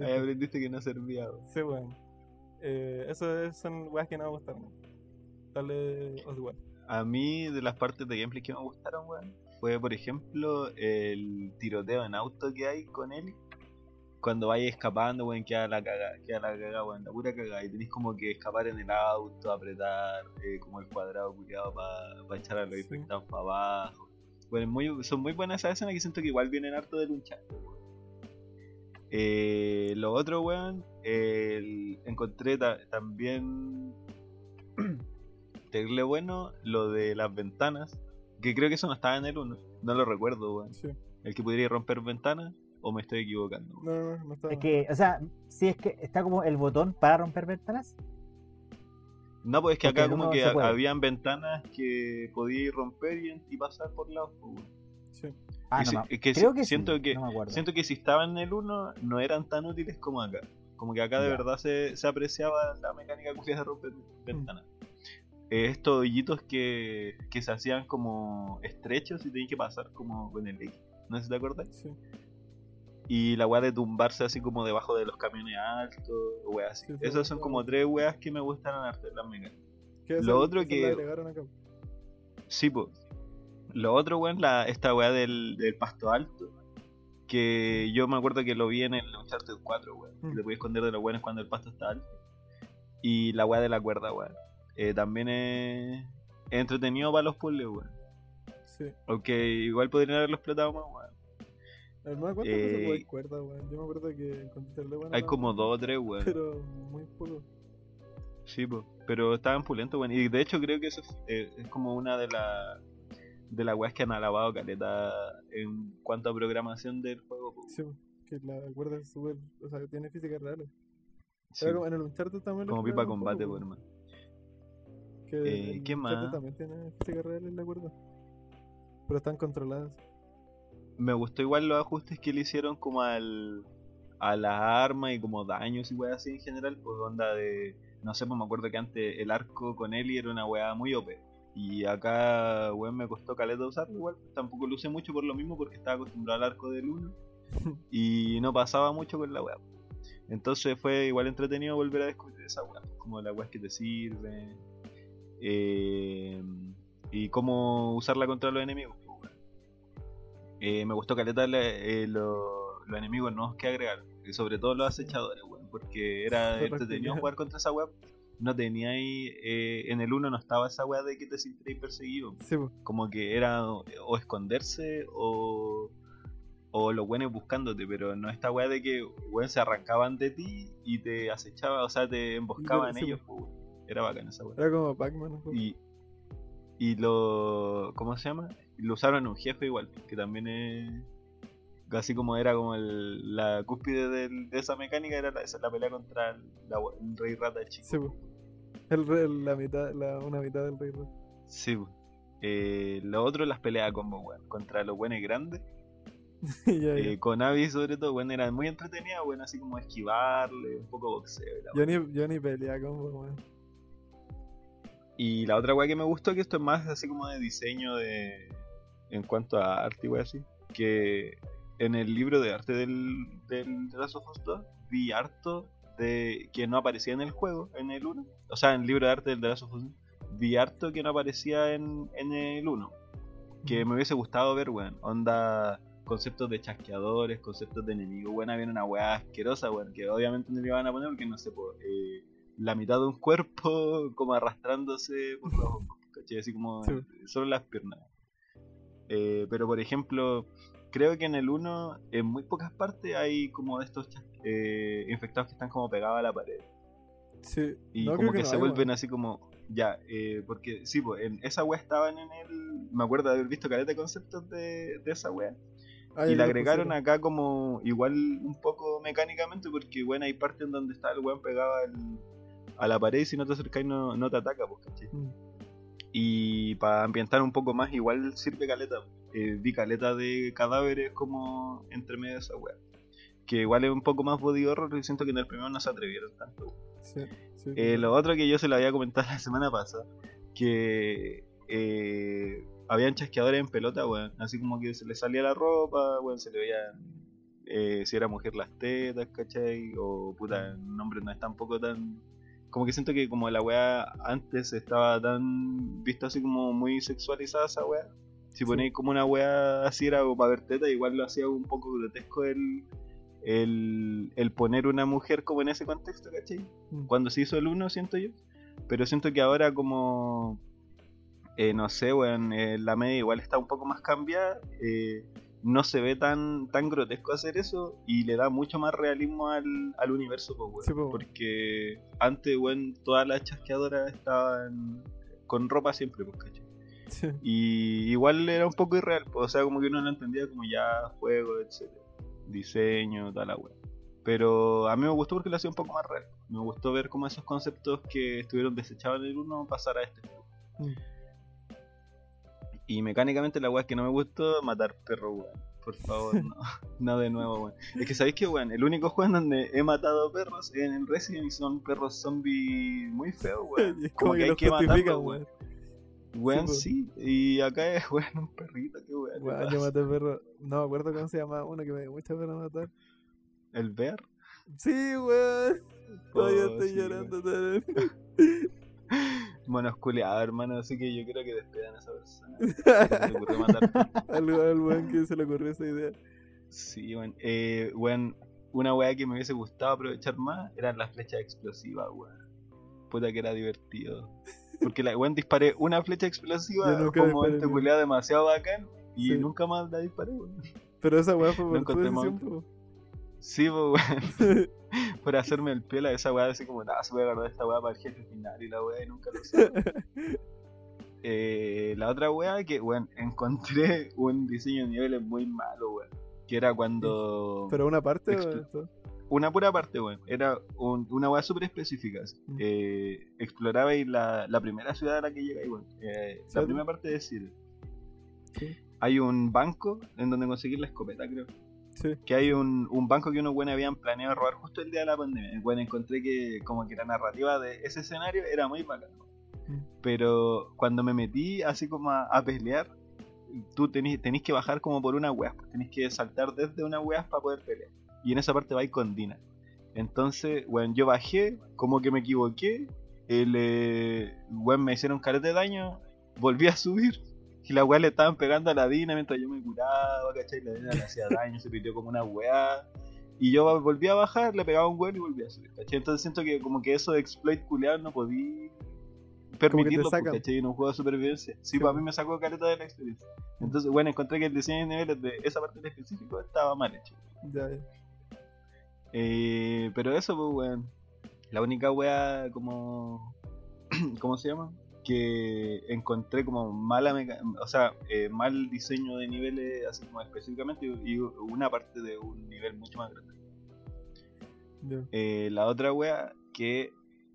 ahí aprendiste que no servía. weón. Sí, weón. Eh, eso es- son weas que no me gustaron. Dale Oswald. A mí, de las partes de gameplay que me gustaron, weón, fue, por ejemplo, el tiroteo en auto que hay con él. Cuando vayas escapando, weón, queda la caga, queda la caga, weón, la pura caga. Y tenés como que escapar en el auto, apretar eh, como el cuadrado culiado para echar a los Sí. infectados para abajo. Bueno, muy, son muy buenas esas escenas que siento que igual vienen harto de luchar. Eh, lo otro, weón, el- encontré ta- también terrible bueno lo de las ventanas. Que creo que eso no estaba en el 1. No lo recuerdo, weón. Sí. El que podría romper ventanas, o me estoy equivocando. weón? No, no, no, no está. Es que, o sea, si es que está como el botón para romper ventanas. No, pues es que Porque acá como que habían ventanas que podías romper y, y pasar por lados. pues. Sí. Ah, no, si- me- es que creo si- que siento sí, que no me acuerdo. siento que si estaban en el 1 no eran tan útiles como acá. Como que acá de Ya. verdad se, se apreciaba la mecánica culia de romper ventanas. Estos hoyitos que, que se hacían como estrechos y tenías que pasar como con el X. No sé si te acuerdas. Sí. Y la weá de tumbarse así como debajo de los camiones altos, weas así. Sí, sí, Esas son sí. como tres weas que me gustan arte de las. ¿Qué Lo otro que- acá? Sí, pues. Lo otro, weón, la, esta weá del, del pasto alto. Que yo me acuerdo que lo vi en el Uncharted 4, weón. que Mm. Te puedes esconder de los weones cuando el pasto está alto. Y la weá de la cuerda, weón. Eh, también es, es entretenido para los puzzles, weón. Sí. Aunque igual podrían haberlo explotado más, weón. Hermano, ¿cuántas Eh, veces jugáis cuerda, weón? Yo me acuerdo que encontré terrible buena Hay la- como dos o tres, weón. Pero muy poco. Sí, po, pero estaban pulentos, weón. Y de hecho creo que eso es, eh, es como una de las de las weas que han alabado caleta en cuanto a programación del juego. po. Sí, que la cuerda es súper. O sea, tiene física real. Sí, como en el Uncharted también como pipa combate, po. hermano. Que Eh, ¿qué más? también tiene física real en la cuerda. Pero están controladas. Me gustó igual los ajustes que le hicieron como al a las armas y como daños y weas así en general, pues onda de no sé, pues me acuerdo que antes el arco con Ellie era una wea muy OP. Y acá, weón, me costó caleta usarlo igual. Tampoco lo usé mucho por lo mismo porque estaba acostumbrado al arco del 1. y no pasaba mucho con la wea. Entonces fue igual entretenido volver a descubrir esa wea. Como las weas que te sirven. Eh, y cómo usarla contra los enemigos. pues. Eh, me gustó caleta eh, lo- los enemigos nuevos que agregaron. Y sobre todo los acechadores, weón. Porque era entretenido jugar contra esa wea. No tenía ahí. eh, en el 1 no estaba esa wea de que te sintieras perseguido Sí, pues. como que era o o esconderse o, o los buenos buscándote, pero no esta weá de que weón se arrancaban de ti y te acechaba, o sea, te emboscaban Sí, ellos, po, weón. Era bacán esa weá. Era como Pac-Man. Y, y lo. ¿Cómo se llama? Lo usaron en un jefe igual, que también es. Casi como era como el- la cúspide del- de esa mecánica, era la, esa- la pelea contra el, la- el rey rata chico. Sí, pues. El, la mitad, la, una mitad del rey. Rata. Sí, po. Eh, lo otro, las peleas combo, weón. Contra los buenos grandes. Eh, con Abby sobre todo, bueno, era muy entretenida, bueno, así como esquivarle, un poco boxeo Yo ni, yo ni pelea como, weón. Y la otra weá que me gustó, que esto es más así como de diseño de en cuanto a arte y así, que en el libro de arte del, del The Last of Us 2 vi harto de que no aparecía en el juego, en el 1. O sea, en el libro de arte del The Last of Us 2, vi harto que no aparecía en, en el 1. Que me hubiese gustado ver, weón. Onda conceptos de chasqueadores, conceptos de enemigos, weón, había una weá asquerosa, weón, que obviamente no le iban a poner porque no sé, po, eh, la mitad de un cuerpo como arrastrándose por los ¿cachai? Así como Sí. solo las piernas. Eh, pero por ejemplo, creo que en el 1, en muy pocas partes hay como de estos eh, infectados que están como pegados a la pared. Sí. Y No, como que, no se vuelven así como. Ya, eh, porque sí, pues en esa wea estaban en el. Me acuerdo de haber visto caleta de conceptos de, de esa wea. Ah, y la lo agregaron pusieron. acá como igual un poco mecánicamente, porque bueno, hay partes en donde está el weón pegado al- a la pared y si no te acercáis no, no te ataca, pues, ¿cachai? Mm. Y para ambientar un poco más, igual sirve caleta. Eh, vi caleta de cadáveres como entre medio de esa wea. que igual es un poco más body horror y siento que en el primero no se atrevieron tanto. Sí, sí. Eh, lo otro que yo se lo había comentado la semana pasada, que eh, habían chasqueadores en pelota, weón. Así como que se le salía la ropa, weón, se le veían eh, si era mujer las tetas, ¿cachai? O puta, el nombre no es tampoco tan... Como que siento que como la weá antes estaba tan visto así como muy sexualizada esa weá. Si ponéis como una weá así era o para ver teta, igual lo hacía un poco grotesco el, el, el poner una mujer como en ese contexto, ¿cachai? Mm. Cuando se hizo el uno, siento yo. Pero siento que ahora como... eh, no sé, weón, eh, la media igual está un poco más cambiada. eh, no se ve tan, tan grotesco hacer eso y le da mucho más realismo al, al universo, pues, weón. Sí, po. Porque antes, weón, todas las chasqueadoras estaban con ropa siempre, pues, ¿cachai? Sí. Y igual era un poco irreal, pues, o sea, como que uno lo entendía como ya juego, etcétera, diseño, tal la wea. Pero a mí me gustó porque lo hacía un poco más real. Me gustó ver cómo esos conceptos que estuvieron desechados en el 1 pasar a este. Mm. Y mecánicamente la wea que no me gustó, matar perros, weón. Por favor, no. no de nuevo, weón. Es que sabéis que, weón, el único juego en donde he matado perros en el Resident y son perros zombies muy feos, weón. Es Como como que que hay que matarlos, weón. Weón, sí, y acá es, weón, un perrito, qué weón. Weón, yo maté perro. No me acuerdo cómo se llama uno que me dio mucha pena matar. El Bear. Sí, weón. Todavía Oh, estoy sí, llorando. todavía. Monos culiados, hermano, así que yo creo que despidan a esa persona. Al, al weón que se le ocurrió esa idea. Sí, weón. Eh, weón, una weá que me hubiese gustado aprovechar más eran las flechas explosivas, weón. Puta que era divertido. Porque la weón disparé una flecha explosiva este ni- culiado demasiado bacán y Sí. nunca más la disparé, weón. Pero esa weá fue No por tu Sí, pues, weón. Por hacerme el piola, esa weá así como, nada, se voy a guardar esta weá para el jefe final y la weá y nunca lo sé. Eh, la otra weá que, weón, encontré un diseño de niveles muy malo, weón. Que era cuando. Pero una parte o? Una pura parte, weón. Era un- una weá súper específica. Mm. Eh, explorabais la, la primera ciudad a la que llegáis, weón. Eh, la primera parte de City. Sí. Hay un banco en donde conseguir la escopeta, creo. Sí. Que hay un, un banco que unos buenos habían planeado robar justo el día de la pandemia. Bueno, encontré que como que la narrativa de ese escenario era muy bacana. Mm. Pero cuando me metí así como a, a pelear, tú tenés, tenés que bajar como por una weá. Tenés que saltar desde una weá para poder pelear. Y en esa parte vais con Dina. Entonces, bueno, yo bajé, como que me equivoqué. El eh, weón me hicieron carete de daño. Volví a subir. Y la weá le estaban pegando a la Dina mientras yo me curaba, ¿cachai? La Dina le hacía daño, se pitió como una weá. Y yo volví a bajar, le pegaba un weón y volví a subir, ¿cachai? Entonces siento que como que eso de exploit culiado no podí permitirlo, pues. ¿cachai? En un juego de supervivencia. Sí, Sí, para po. mí me sacó careta de la experiencia. Entonces, bueno, encontré que el diseño de niveles de esa parte en específico estaba mal hecho. Ya, ya. Eh, pero eso, pues, weón. La única wea como. ¿Cómo se llama? Que encontré como mala meca- o sea, eh, mal diseño de niveles, así como específicamente, y y una parte de un nivel mucho más grande. Eh, la otra wea que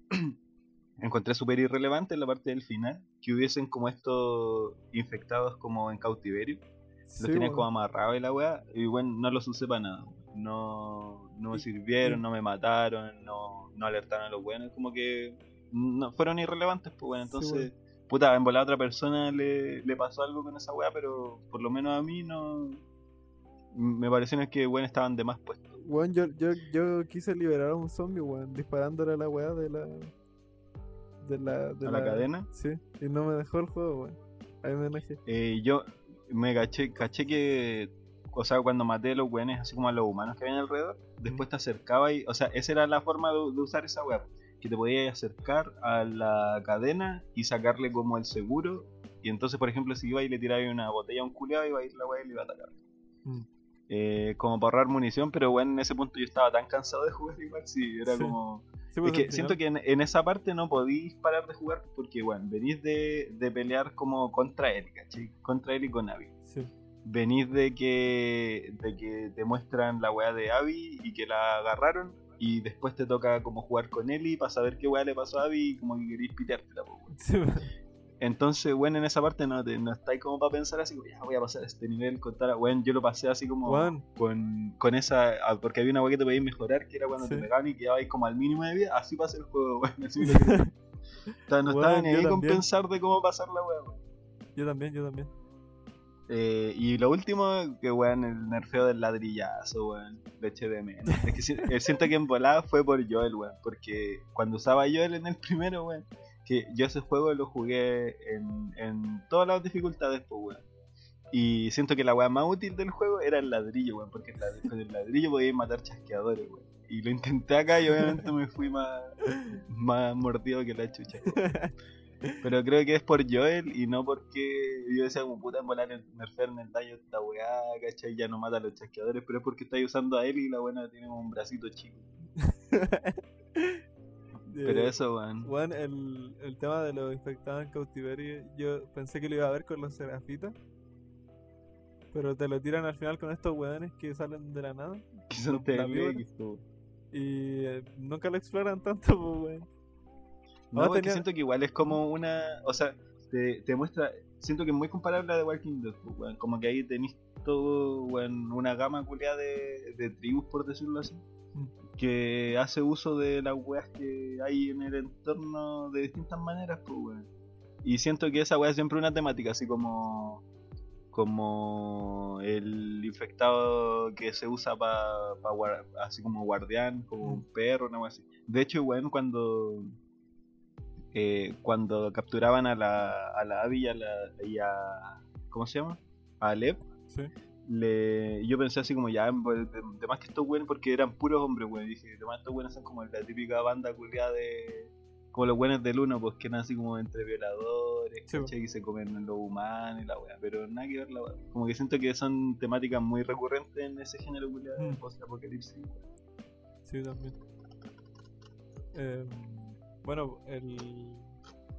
encontré súper irrelevante en la parte del final, que hubiesen como estos infectados como en cautiverio. Sí, los tenían como amarrados y la weá, y bueno, no los usé para nada. No, no me sirvieron, no me mataron, no, no alertaron a los buenos, como que no, fueron irrelevantes, pues bueno, Sí, entonces, puta, en volar a otra persona le, le pasó algo con esa weá, pero por lo menos a mí no. Me parecieron que bueno estaban de más puestos. Weón, yo, yo, yo quise liberar a un zombie, weón, disparándole a la weá de la. De la. De ¿A la cadena? Sí, y no me dejó el juego, weón. Ahí me enojé. Eh, yo me caché, caché que, o sea, cuando maté a los weones, así como a los humanos que habían alrededor, después te acercaba y, o sea, esa era la forma de, de usar esa web, que te podías acercar a la cadena y sacarle como el seguro, y entonces, por ejemplo, si iba y le tiraba una botella a un culiado, iba a ir la wea y le iba a atacar. Mm. Eh, como para ahorrar munición, pero bueno, en ese punto yo estaba tan cansado de jugar igual, sí, era Sí. como... Sí, pues, Es que al siento que en, en esa parte no podís parar de jugar porque, bueno, venís de, de pelear como contra él, ¿cachai? Contra él y con Abby. Sí. Venís de que, de que te muestran la weá de Abby y que la agarraron y después te toca como jugar con Ellie para saber qué weá le pasó a Abby y como que querís piteártela. Entonces, bueno, en esa parte no, te- no estáis como para pensar así, ya voy a pasar a este nivel, contar, bueno, yo lo pasé así como con, con esa, ah, porque había una weá que te podías mejorar, que era cuando te Sí. pegaban y quedabais como al mínimo de vida, así pasé el juego, weón, así me lo creí. O sea, no estaba Weón, ni ahí con pensar de cómo pasar la weá. Yo también, yo también. Eh, y lo último, que weón, el nerfeo del ladrillazo, weón, lo eché de menos. Es que eh, siento que en volada fue por Joel, weón, porque cuando usaba Joel en el primero, weón, que yo ese juego lo jugué en, en todas las dificultades, pues, weón. Y siento que la weá más útil del juego era el ladrillo, weón, porque con el ladrillo podías matar chasqueadores, weón. Y lo intenté acá y obviamente me fui más, más mordido que la chucha. Pero creo que es por Joel y no porque yo decía como puta en volar el nerfear en el daño esta weá, ¿cachai? Ya no mata a los chasqueadores, pero es porque estáis usando a él y la buena tiene un bracito chico. Pero Eh, eso, weón. Weón, el, el tema de los infectados en cautiverio, yo pensé que lo iba a ver con los serafitas. Pero te lo tiran al final con estos weones que salen de la nada. Que son terribles. Y eh, nunca lo exploran tanto, pues, weón. No, tenía- siento que igual es como una. O sea, te, te muestra. Siento que es muy comparable a The Walking Dead, weón. Como que ahí tenéis todo, weón, una gama culiada de, de tribus, por decirlo así. Mm. Que hace uso de las weas que hay en el entorno de distintas maneras, pues, weón. Y siento que esa wea es siempre una temática, así como. Como el infectado que se usa para así como guardián, como un perro, una wea así. De hecho, weón, cuando eh, cuando capturaban a la, a la Abby y a, la, y a- ¿cómo se llama? A Alep, Sí. le, yo pensé así como ya, pues, de, de más que estos buenos, porque eran puros hombres, weón, dije, de más estos buenos son como la típica banda culiada de, como los buenos del uno, pues que eran así como entre violadores, Sí, ¿cachai? que se comen los humanos y la weá, pero nada que ver la weá, como que siento que son temáticas muy recurrentes en ese género culiado de Mm. post-apocalipsis. Sí, también. Em, bueno, el,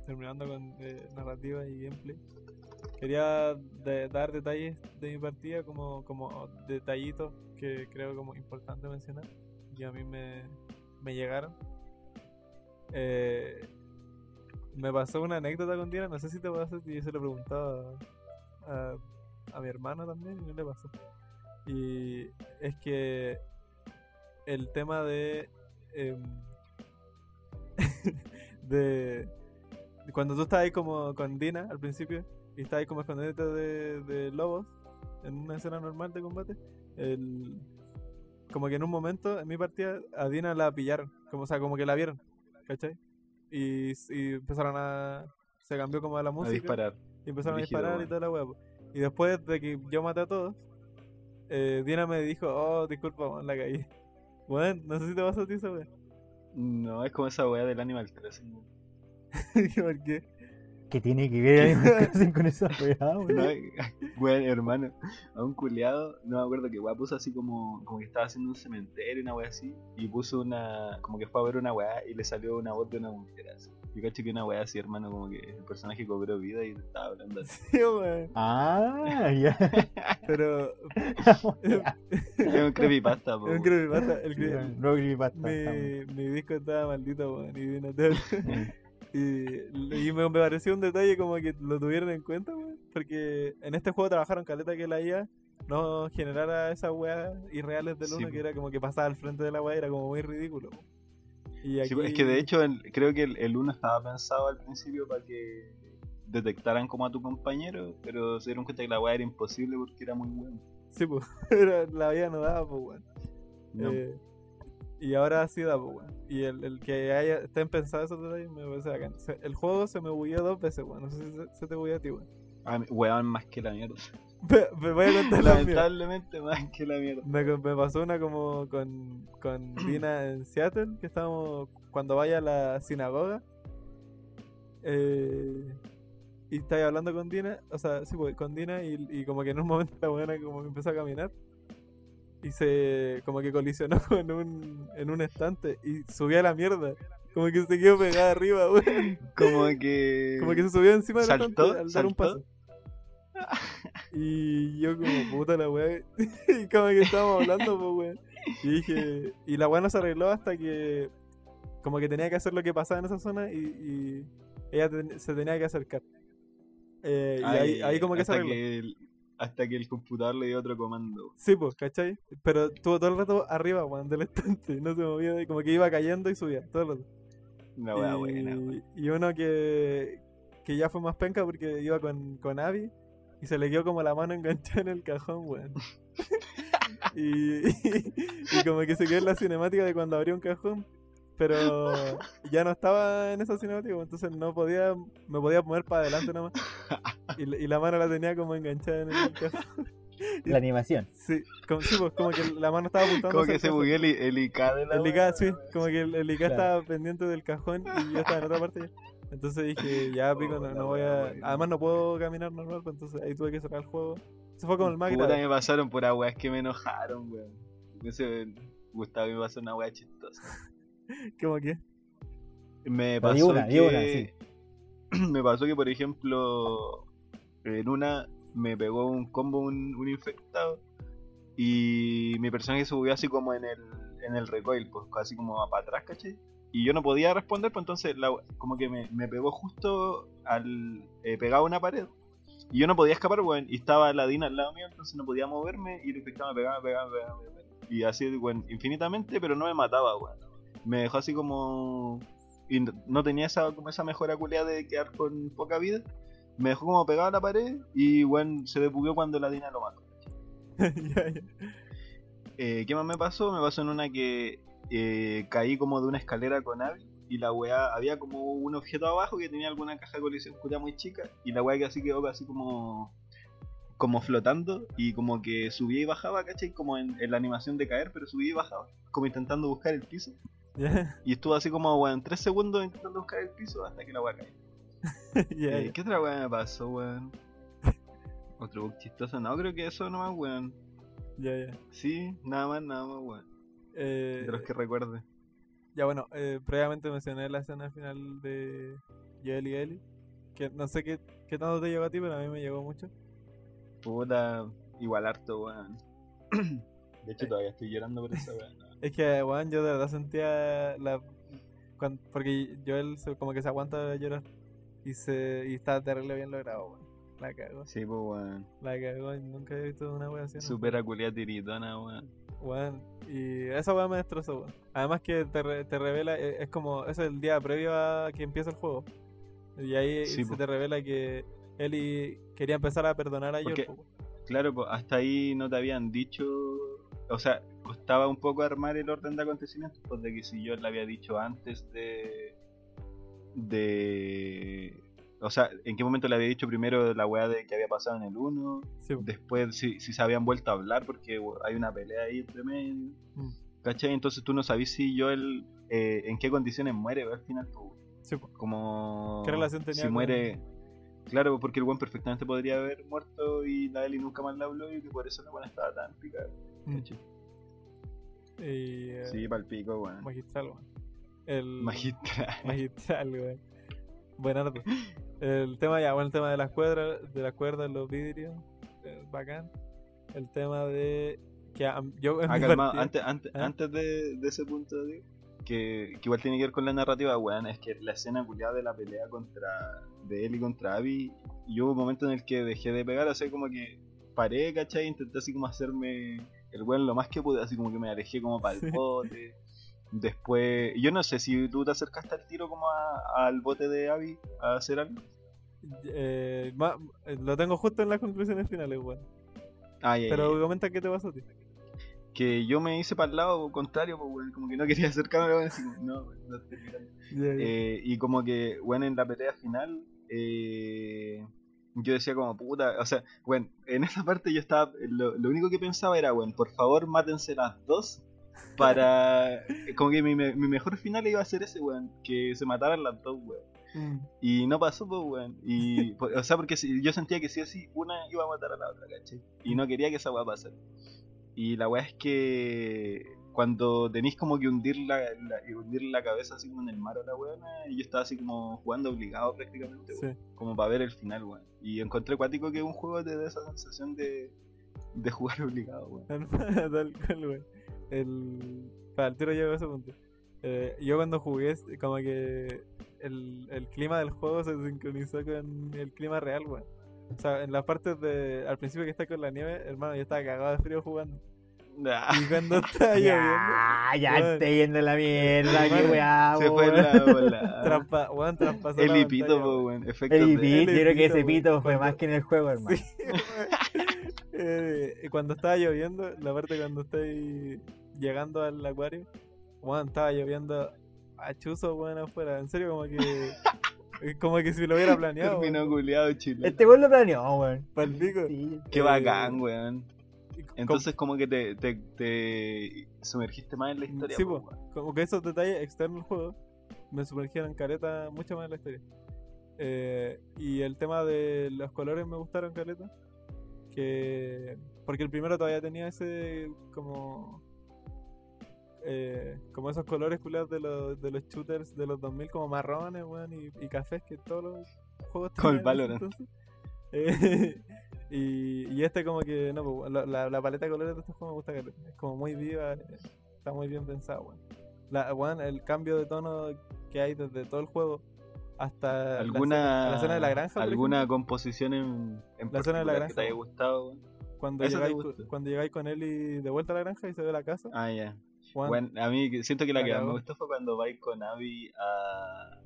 terminando con eh, narrativa y gameplay, quería de- dar detalles de mi partida como, como detallitos que creo como importante mencionar y a mí me, me llegaron. Eh, me pasó una anécdota con Diana, no sé si te pasó, y yo se lo preguntaba a, a mi hermano también y no le pasó. Y es que el tema de em, de, cuando tú estás ahí como con Dina al principio y estás ahí como escondiéndote de, de lobos en una escena normal de combate el, como que en un momento en mi partida a Dina la pillaron como o sea como que la vieron ¿cachai? y, y empezaron a se cambió como a la A música disparar. y empezaron a disparar y toda la po. Y después de que yo maté a todos, eh, Dina me dijo, oh, disculpa, man, la caí. Bueno, no sé si te vas a ti esa. No, es como esa weá del Animal Crossing. ¿Por qué? ¿Qué tiene que ver Animal Crossing con esa weá, weón? No, hermano, a un culiado, no me acuerdo que weá puso así como, como que estaba haciendo un cementerio, una weá así, y puso una, como que fue a ver una weá y le salió una voz de una mujer así. Yo cacho que una weá así, hermano, como que el personaje cobró vida y estaba hablando así. Sí, weón. Ah, ya. Pero. Es un creepypasta, po. Es un creepypasta. El Sí, cre- no creepypasta, mi, mi disco estaba maldito, weón. Y. Y, y me, me pareció un detalle como que lo tuvieron en cuenta, weón. Porque en este juego trabajaron caleta que la IA no generara esas weas irreales del Sí, uno que era como que pasaba al frente de la wea, era como muy ridículo. weón. Y Sí, es que de hecho el- creo que el, el uno estaba pensado al principio para que detectaran como a tu compañero, pero se dieron cuenta que la weá era imposible porque era muy bueno. Sí, pues. la vida no daba, pues, weón. No, Eh, y ahora sí da, pues, weón. Y el, el que haya, estén pensados esos detalles me parece bacán. Se- el juego se me bugueó dos veces, weón. No sé si se, se te bugueó a ti, weón. weón más que la mierda. Me, me voy a contar la. Lamentablemente más que la mierda. Me, me pasó una como con, con Dina en Seattle, que estábamos cuando vaya a la sinagoga. Eh, y estaba hablando con Dina, o sea, sí, pues, con Dina, y, y como que en un momento la buena como que empezó a caminar. Y se como que colisionó en un, en un estante y subió a la mierda. Como que se quedó pegada arriba, weón. Como que. Como que se subió encima del ¿Saltó? estante al dar un ¿Saltó? paso. Y yo como puta la weá. y como que estábamos hablando, pues weón. Y dije. Y la weá no se arregló hasta que. Como que tenía que hacer lo que pasaba en esa zona y, y ella ten- se tenía que acercar. Eh, y ahí, ahí como que se hasta arregló. que, el, hasta que el computador le dio otro comando. Sí, pues, ¿cachai? Pero estuvo todo el rato arriba, weón, del estante. No se movía, como que iba cayendo y subía, todo el rato. Una wea y, buena, weón. y uno que, que ya fue más penca porque iba con, con Abby y se le quedó como la mano enganchada en el cajón, weón. y, y como que se quedó en la cinemática de cuando abrió un cajón, pero ya no estaba en esa cinemática, entonces no podía, me podía mover para adelante nomás. Y, la- y la mano la tenía como enganchada en el cajón. La animación. Sí, como, sí, pues, como que la mano estaba apuntando Como que se bugueó el, I- el IK de la El IK, sí, como que el, el IK Claro. estaba pendiente del cajón y yo estaba en otra parte ya. Entonces dije, ya pico, Oh, no, la no voy a. Además no puedo caminar normal, pues entonces ahí tuve que cerrar el juego. Eso fue como el más Puta, me pasaron por weas que me enojaron, weón. Ese Gustavo me pasó una wea chistosa. ¿Cómo que? Me pasó una, que... me pasó que, por ejemplo, en una me pegó un combo un, un infectado y mi personaje se subió así como en el, en el recoil, pues así como para atrás, ¿cachai? Y yo no podía responder, pues entonces la- como que me, me pegó justo al eh, pegado a una pared. Y yo no podía escapar, weón. Y estaba la Dina al lado mío, entonces no podía moverme. Y el infectado me pegaba, me pegaba, me pegaba, me pegaba. Y así, weón, infinitamente, pero no me mataba, weón. Me dejó así como. Y no- tenía esa, como esa mejora de quedar con poca vida. Me dejó como pegado a la pared. Y, weón, se depugió cuando la Dina lo mató. Eh, ¿Qué más me pasó? Me pasó en una que eh, caí como de una escalera con Abby y la weá, había como un objeto abajo que tenía alguna caja de colisión culia muy chica y la weá que así quedó así como como flotando y como que subía y bajaba, ¿cachai? Como en, en la animación de caer, pero subía y bajaba, como intentando buscar el piso. Y estuvo así como, weón, tres segundos intentando buscar el piso hasta que la weá cayó. Eh, ya. ¿Qué otra weá me pasó, weón? Otro bug chistoso, no, creo que eso nomás, weón. ya, ya. Sí, nada más, nada más, weón. Eh, De los que recuerde. Ya bueno, eh, previamente mencioné la escena final de Joel y Ellie. Que no sé qué, qué tanto te llegó a ti, pero a mí me llegó mucho. Puta, igual harto, weón. De hecho, todavía estoy llorando por esa weón. Es que, weón, yo de verdad sentía la... cuan- porque Joel se- como que se aguanta de llorar. Y, se, y está terrible bien logrado, weón. La cagó. Sí, pues, weón. La cagó. y Nunca he visto una wea así. ¿no? Super aculia tiritona, weón. Weón, y esa weá me destrozó, weón. Además que te, re- te revela, eh, es como, es el día previo a que empieza el juego. Y ahí Sí, se po. te revela que Ellie quería empezar a perdonar a. Porque-. Claro, pues hasta ahí no te habían dicho. O sea, costaba un poco armar el orden de acontecimientos, pues de que si yo le había dicho antes de. de. O sea, en qué momento le había dicho primero la weá de que había pasado en el 1, Sí, después si, si se habían vuelto a hablar porque hay una pelea ahí entre medio. Mm. ¿Cachai? Entonces tú no sabís si yo el, eh, en qué condiciones muere al final. pues, Sí, como ¿Qué relación tenía si muere claro porque el buen perfectamente podría haber muerto y la Ellie nunca más la habló y que por eso la buena estaba tan picada Mm. Y, eh, sí palpico weón magistral, weón. El... magistral Magistral, weón. Buen arte. El tema ya, bueno, el tema de las cuerdas, de las cuerdas, los vidrios, eh, bacán. El tema de que a- yo ah partida- antes antes, ¿Ah? antes de, de ese punto digo, que, que igual tiene que ver con la narrativa weón es que la escena culiada de la pelea contra de Ellie contra Abby y hubo un momento en el que dejé de pegar así como que paré ¿cachai? intenté así como hacerme el weón lo más que pude así como que me alejé como para el bote Después, yo no sé si tú te acercaste al tiro como a- al bote de Abby a hacer algo. eh, ma- lo tengo justo en las conclusiones finales, weón. Ah, ya, Pero ya. comenta qué te pasó a ti. que yo me hice para el lado contrario, pues, weón, como que no quería acercarme, weón, así no, weón, no estoy. Eh, y como que, bueno, en la pelea final, eh, yo decía como, puta, o sea, bueno, en esa parte yo estaba, lo, lo único que pensaba era, bueno, por favor, mátense las dos para, como que mi, mi mejor final iba a ser ese, weón, que se mataran las dos, weón. Mm. Y no pasó, pues, weón. Y, po- o sea, porque si- yo sentía que sí o sí, una iba a matar a la otra, ¿cachai? Y no quería que esa weá pasara. Y la weá es que cuando tenéis como que hundir la, hundir la cabeza así como en el mar a la weona, y yo estaba así como jugando obligado prácticamente, weón, como para ver el final, weón. Y encontré cuático que un juego te da esa sensación de, de jugar obligado, weón. Tal cual, weón. El... Para el tiro llego a ese punto. Eh, yo cuando jugué, como que el, el clima del juego se sincronizó con el clima real, weón. O sea, en las partes de. Al principio que está con la nieve, hermano, yo estaba cagado de frío jugando. Nah, Y cuando estaba lloviendo. Ya, ya weón, estoy yendo la mierda, Hermano, weá, se fue la bola. trampa, weón, traspasó El hipito, weón. Efectos El hipito, yo creo que ese pito fue más que en el juego, hermano. Sí, eh, y cuando estaba lloviendo, la parte cuando estoy llegando al acuario, weón, estaba lloviendo a chuzo, weón, afuera. En serio, como que. Como que si lo hubiera planeado. Terminó culiado chile. Este weón lo planeó, weón. Pa'l pico. Sí. Qué eh, bacán, weón. Com- Entonces como que te, te, te sumergiste más en la historia. Sí, po, po. weón. como que esos detalles externos del juego me sumergieron careta mucho más en la historia. Eh, y el tema de los colores me gustaron caleta. Que. Porque el primero todavía tenía ese como. eh, como esos colores culiados de los, de los shooters de los 2000 como marrones, weón, y, y cafés que todos los juegos ese Valorant. Eh, y, y este como que, no, pues, la, la, paleta de colores de estos juegos me gusta caleta. Es como muy viva, está muy bien pensado, weón. La, weón, el cambio de tono que hay desde todo el juego hasta la ¿Alguna, la escena de la granja, alguna ejemplo, composición en, en La escena de la granja, que te haya gustado? cuando llegáis, cuando llegáis con él y de vuelta a la granja y se ve la casa. Ah, ya. Bueno, a mí siento que la La que más me gustó fue cuando vais con Abby a,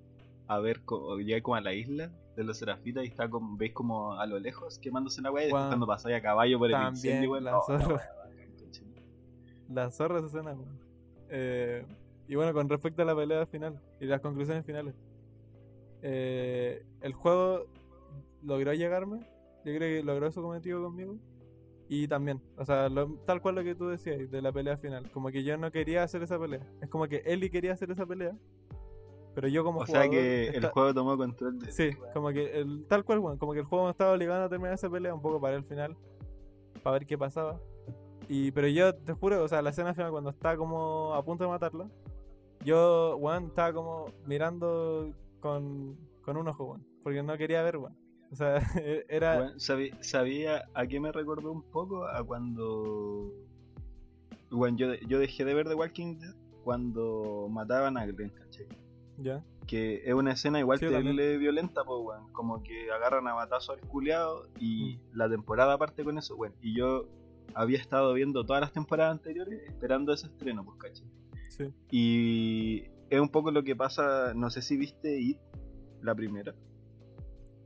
a ver, llegáis como a la isla de los serafitas y está como, veis como a lo lejos quemándose la weá y después cuando pasáis a caballo por el También incendio, weón, la la zorra. la zorra esa escena, weón. Eh, y bueno, con respecto a la pelea final y las conclusiones finales. Eh, el juego logró llegarme. Yo creo que logró su cometido conmigo. Y también, o sea, lo- tal cual lo que tú decías de la pelea final. Como que yo no quería hacer esa pelea. Es como que Eli quería hacer esa pelea. Pero yo como O sea jugador que el esta- juego tomó control de Sí, como que el, tal cual, weón, como que el juego me estaba obligando a terminar esa pelea un poco para el final, para ver qué pasaba. Y, pero yo te juro, o sea, la escena final cuando está como a punto de matarla, yo, weón, estaba como mirando con, con un ojo, weón, porque no quería ver, weón. O sea, era... Weón, sabi- ¿Sabía a qué me recordó un poco? A cuando. Bueno, yo, yo dejé de ver The Walking Dead cuando mataban a Glenn, ¿cachai? Ya, Que es una escena igual Sí, terrible violenta, pues, weón. Como que agarran a matazo al culiado y Mm. la temporada parte con eso, weón. Y yo había estado viendo todas las temporadas anteriores esperando ese estreno, pues, ¿cachai? sí. Y es un poco lo que pasa, no sé si viste It, la primera.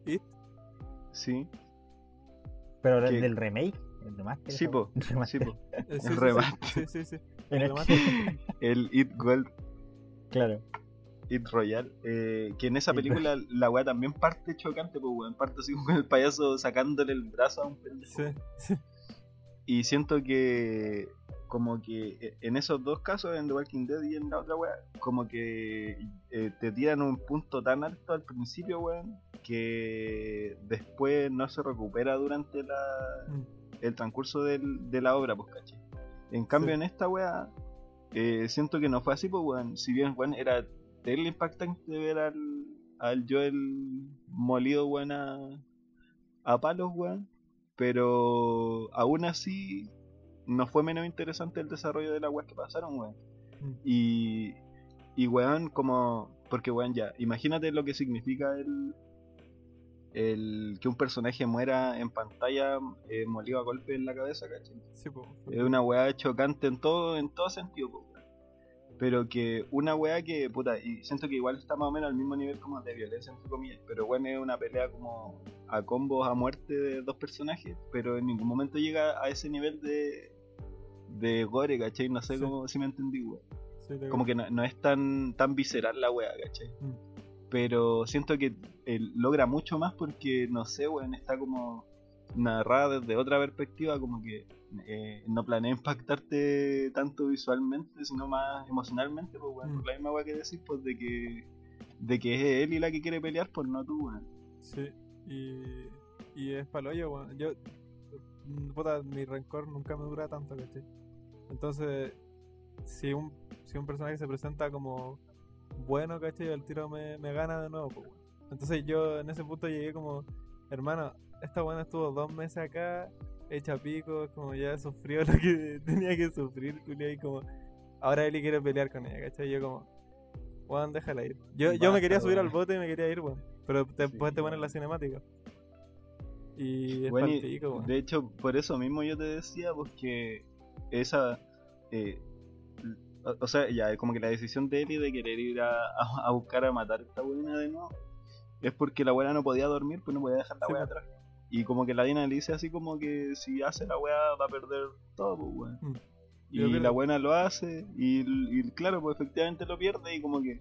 ¿It? Sí, Pero ¿Qué? del, del remake, el remaster. sí, po, sí, Remaster. Eh, sí, sí, El sí, remaster. Sí, sí, el- remaster. El It Gold Claro. It Royal, eh, que en esa It película la weá también parte chocante, pues weón, parte así como con el payaso sacándole el brazo a un pendejo. Sí, sí. Y siento que como que eh, en esos dos casos, en The Walking Dead y en la otra weá, como que eh, te tiran un punto tan alto al principio, weón, que después no se recupera durante la, Mm. el transcurso del- de la obra, pues caché. En cambio, Sí. en esta weá, eh, siento que no fue así, pues weón. Si bien, weón, era terrible impactante ver al, al Joel molido, weón, a, a palos, weón. Pero aún así, no fue menos interesante el desarrollo de la weá que pasaron, weón. Mm. Y, y weón, como. Porque, weón, ya, imagínate lo que significa el. El que un personaje muera en pantalla eh, molido a golpe en la cabeza, ¿cachai? Sí, po. Es una weá chocante en todo, en todo sentido, po, weón. Pero que una weá que, puta, y siento que igual está más o menos al mismo nivel como de violencia, entre comillas. Pero bueno, es una pelea como a combos a muerte de dos personajes. Pero en ningún momento llega a ese nivel de, de gore, ¿cachai? No sé Sí. cómo, si me entendí, weón. Sí, Como que no, no es tan, tan visceral la weá, ¿cachai? Mm. Pero siento que él logra mucho más porque, no sé, weón, está como narrada desde otra perspectiva, como que eh, no planea impactarte tanto visualmente, sino más emocionalmente, pues, weón, Mm. por la misma weá que decís, pues, de que, de que es él y la que quiere pelear, pues no tú, weón. Sí, y, y es paloyo, weón. Yo, puta, mi rencor nunca me dura tanto, ¿cachai? Entonces, si un, si un personaje se presenta como bueno, ¿cachai? El tiro me, me gana de nuevo, pues. Entonces yo en ese punto llegué como, hermano, esta buena estuvo dos meses acá, hecha pico, como ya sufrió lo que tenía que sufrir, culiao, y como, ahora Eli quiere pelear con ella, ¿cachai? Yo como, Weón, déjala ir. Yo, yo me quería subir al bote y me quería ir, weón. Pero después Sí, te ponen la cinemática. Y es Bueno, de hecho, por eso mismo yo te decía, porque esa. eh, o, o sea, ya, como que la decisión de Ellie de querer ir a, a- a buscar a matar a esta buena de nuevo es porque la buena no podía dormir, pues no podía dejar la Sí, pues. atrás. Y como que la Dina le dice así como que si hace la wea va a perder todo, pues weón. Mm. Y la buena lo hace, y, y claro, pues efectivamente lo pierde, y como que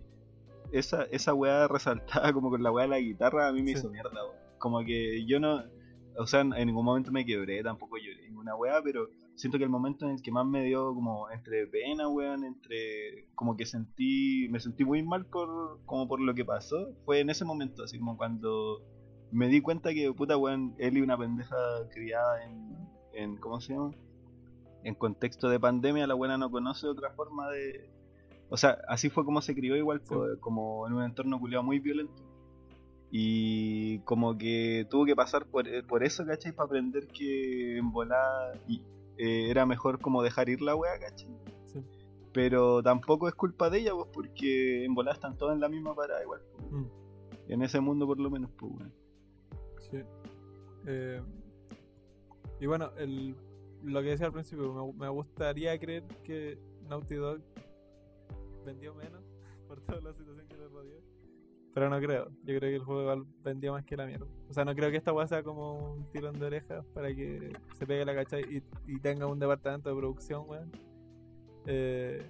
esa, esa weá resaltada como con la weá de la guitarra a mí me Sí. hizo mierda, weón. Como que yo no, o sea, en ningún momento me quebré, tampoco lloré ninguna weá, pero siento que el momento en el que más me dio como entre pena, weón, entre como que sentí, me sentí muy mal por, como por lo que pasó, fue en ese momento, así como cuando me di cuenta que puta weón, Eli una pendeja criada en, en ¿cómo se llama? En contexto de pandemia, la buena no conoce otra forma de... O sea, así fue como se crió igual, Sí. como en un entorno culiado muy violento. Y como que tuvo que pasar por, eh, por eso, ¿cachai? Para aprender que en volada y, eh, era mejor como dejar ir la wea, ¿cachai? Sí. Pero tampoco es culpa de ella, pues, porque en volada están todos en la misma parada igual. po. Mm. En ese mundo por lo menos, pues, weón. Sí. Eh, y bueno, el, lo que decía al principio, me, me gustaría creer que Naughty Dog vendió menos por toda la situación que le rodeó. Pero no creo. Yo creo que el juego igual vendió más que la mierda. O sea, no creo que esta weá sea como un tirón de orejas para que se pegue la cachai y, y tenga un departamento de producción, weón. Eh,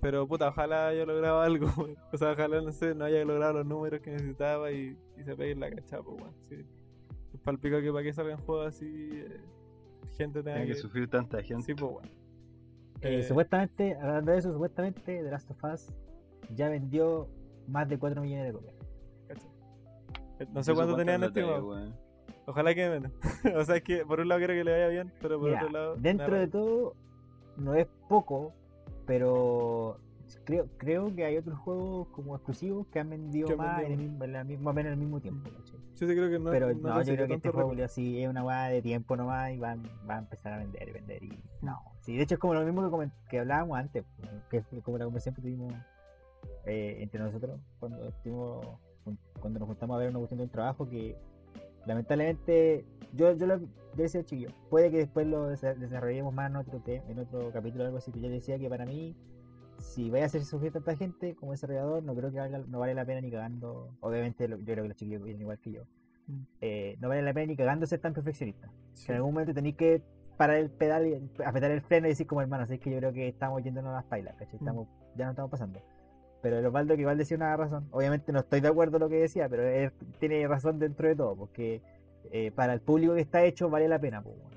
pero puta, ojalá haya logrado algo, weón. O sea, ojalá, no sé, no haya logrado los números que necesitaba y, y se pegue la cachapa, weón. Sí. Es palpico que para que salgan juegos así, eh, gente tenga Tiene que que... sufrir tanta gente. Sí, pues, weón. Eh, Eh, supuestamente, hablando de eso, supuestamente The Last of Us ya vendió más de 4 millones de copias. No sé cuánto tenían estimado. Ojalá que menos. o sea, es que por un lado quiero que le vaya bien, pero por Mira, otro lado. dentro de todo, no es poco, pero creo, creo que hay otros juegos como exclusivos que han vendido Que más, en el mismo, en la misma- menos al mismo tiempo. ¿cachai? Yo sí creo que no. pero no no, yo creo que este juego así es una weá de tiempo nomás y van, va a empezar a vender y vender y no. Sí, de hecho es como lo mismo que, que hablábamos antes, que fue como la conversación que tuvimos eh, entre nosotros cuando estuvimos cuando nos juntamos a ver una cuestión de un trabajo que lamentablemente yo yo, lo, yo decía chiquillo, puede que después lo desa- desarrollemos más en otro en otro capítulo o algo así, pero yo decía que para mí si vaya a hacer sufrir tanta gente como desarrollador, no creo que valga, no vale la pena ni cagando. Obviamente, yo creo que los chiquillos vienen igual que yo. Mm. Eh, no vale la pena ni cagando ser tan perfeccionista. Sí. Que en algún momento tenéis que parar el pedal y apretar el freno y decir como hermano, es que yo creo que estamos yéndonos a las pailas, ¿cachai? Mm. Estamos, ya no estamos pasando. Pero el Osvaldo que igual decía una razón. Obviamente no estoy de acuerdo en lo que decía, pero él tiene razón dentro de todo, porque eh, para el público que está hecho vale la pena, pues, weón.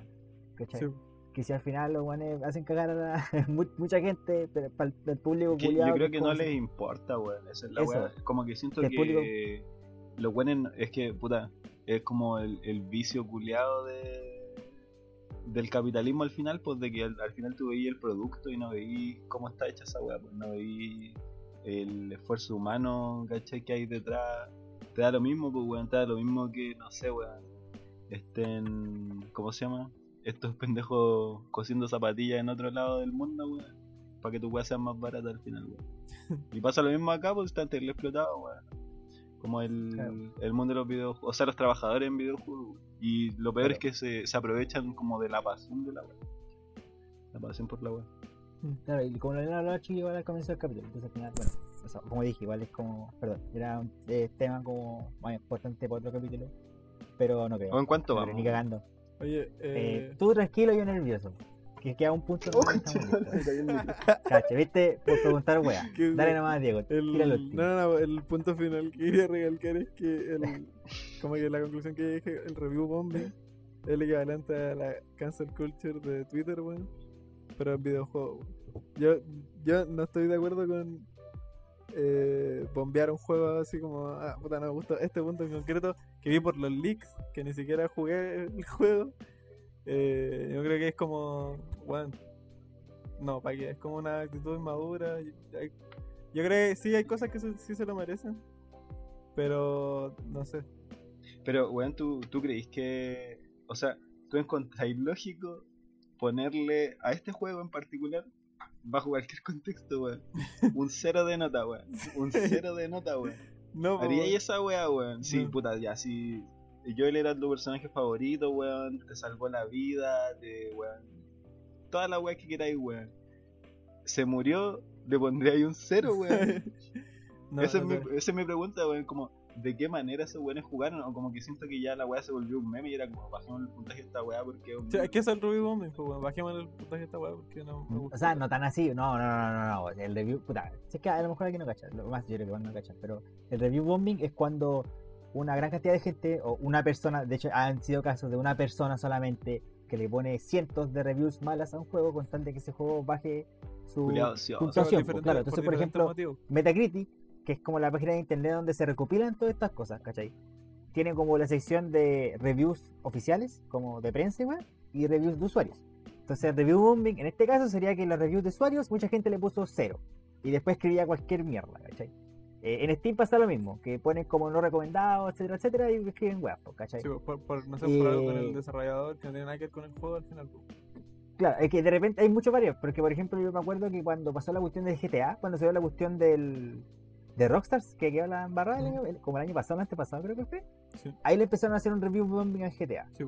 ¿cachai? Sí. Que si al final los guanes hacen cagar a la- mucha gente, pero para el, el público Que yo culiao, creo que no les importa, weón. Esa es la Eso. weá. Como que siento Que el que público- lo bueno es que, puta, es como el, el vicio culiado de del capitalismo al final, pues de que al, al final tú veías el producto y no veías cómo está hecha esa weá, pues no veías el esfuerzo humano, ¿cachai? Que hay detrás. Te da lo mismo, pues weón, te da lo mismo que, no sé, weón, estén, ¿cómo se llama? Estos pendejos cosiendo zapatillas en otro lado del mundo, weón. Para que tu weá sea más barata al final, weón. Y pasa lo mismo acá, pues está terrible explotado, weón. Como el, Claro. el mundo de los videojuegos, o sea, los trabajadores en videojuegos. weón. Y lo peor Claro. es que se, se aprovechan como de la pasión de la weá. La pasión por la weá. Claro, y como lo habían hablado igual al comienzo del capítulo, entonces al final, bueno, o sea, como dije, igual es como, perdón, era un eh, tema como más importante para otro capítulo, pero no creo. ¿O en cuánto no vamos? Ni cagando. Oye, Eh, eh, tú tranquilo, yo nervioso. Que queda un punto listos. Cache, ¿viste? Por preguntar, wea. Dale nomás, Diego. el, no, no, no, el punto final que quería recalcar es que el, como que la conclusión que dije, el review bombing es el equivalente a la cancel culture de Twitter, weón, pero en videojuegos. weón. Yo, yo no estoy de acuerdo con eh, bombear un juego así como, ah, puta, no me gustó este punto en concreto que vi por los leaks, que ni siquiera jugué el juego. Eh, yo creo que es como, bueno, no, para qué, es como una actitud inmadura. Yo creo que sí hay cosas que sí se lo merecen, pero no sé. Pero, weón, ¿tú, tú creís que. O sea, ¿tú encontráis lógico ponerle a este juego en particular bajo cualquier contexto, weón. Un cero de nota, weón. Un cero de nota, weón. No, ¿Haría weón. esa weá, weón? Sí, No. puta, ya, si Joel era tu personaje favorito, weón, te salvó la vida, te, weón, toda la weá que queráis, weón. Se murió, le pondría ahí un cero, weón. No, esa, es mi, esa es mi pregunta, weón, como, ¿de qué manera esos weones jugaron? O como que siento que ya la weá se volvió un meme y era como, bajemos el puntaje de esta weá porque es un O sea, meme. ¿Qué es el Ruby Bombing? Pues, bajemos el puntaje de esta weá porque no me gusta. O sea, no tan así, no, no, no, no, no, el review, puta, si es que a lo mejor aquí no cachas, lo más yo creo que van no cachas, pero el review bombing es cuando una gran cantidad de gente o una persona, de hecho han sido casos de una persona solamente que le pone cientos de reviews malas a un juego con tal de que ese juego baje su puntuación, pues, claro, entonces por diferentes ejemplo, motivos. Metacritic, que es como la página de internet donde se recopilan todas estas cosas, ¿cachai? Tiene como la sección de reviews oficiales, como de prensa igual, y reviews de usuarios. Entonces, review bombing, en este caso sería que los reviews de usuarios mucha gente le puso cero. Y después escribía cualquier mierda, ¿cachai? Eh, en Steam pasa lo mismo, que ponen como no recomendado, etcétera, etcétera, y escriben pues, ¿cachai? Sí, por, por, no sé, por algo con Eh, el desarrollador que no tiene nada que ver con el juego al final. Claro, es que de repente hay muchos varios, porque por ejemplo yo me acuerdo que cuando pasó la cuestión del GTA, cuando se dio la cuestión del de Rockstars, que quedó la embarrada el año- el- como el año pasado, el antepasado creo que fue, Sí. ahí le empezaron a hacer un review bombing en GTA, Sí.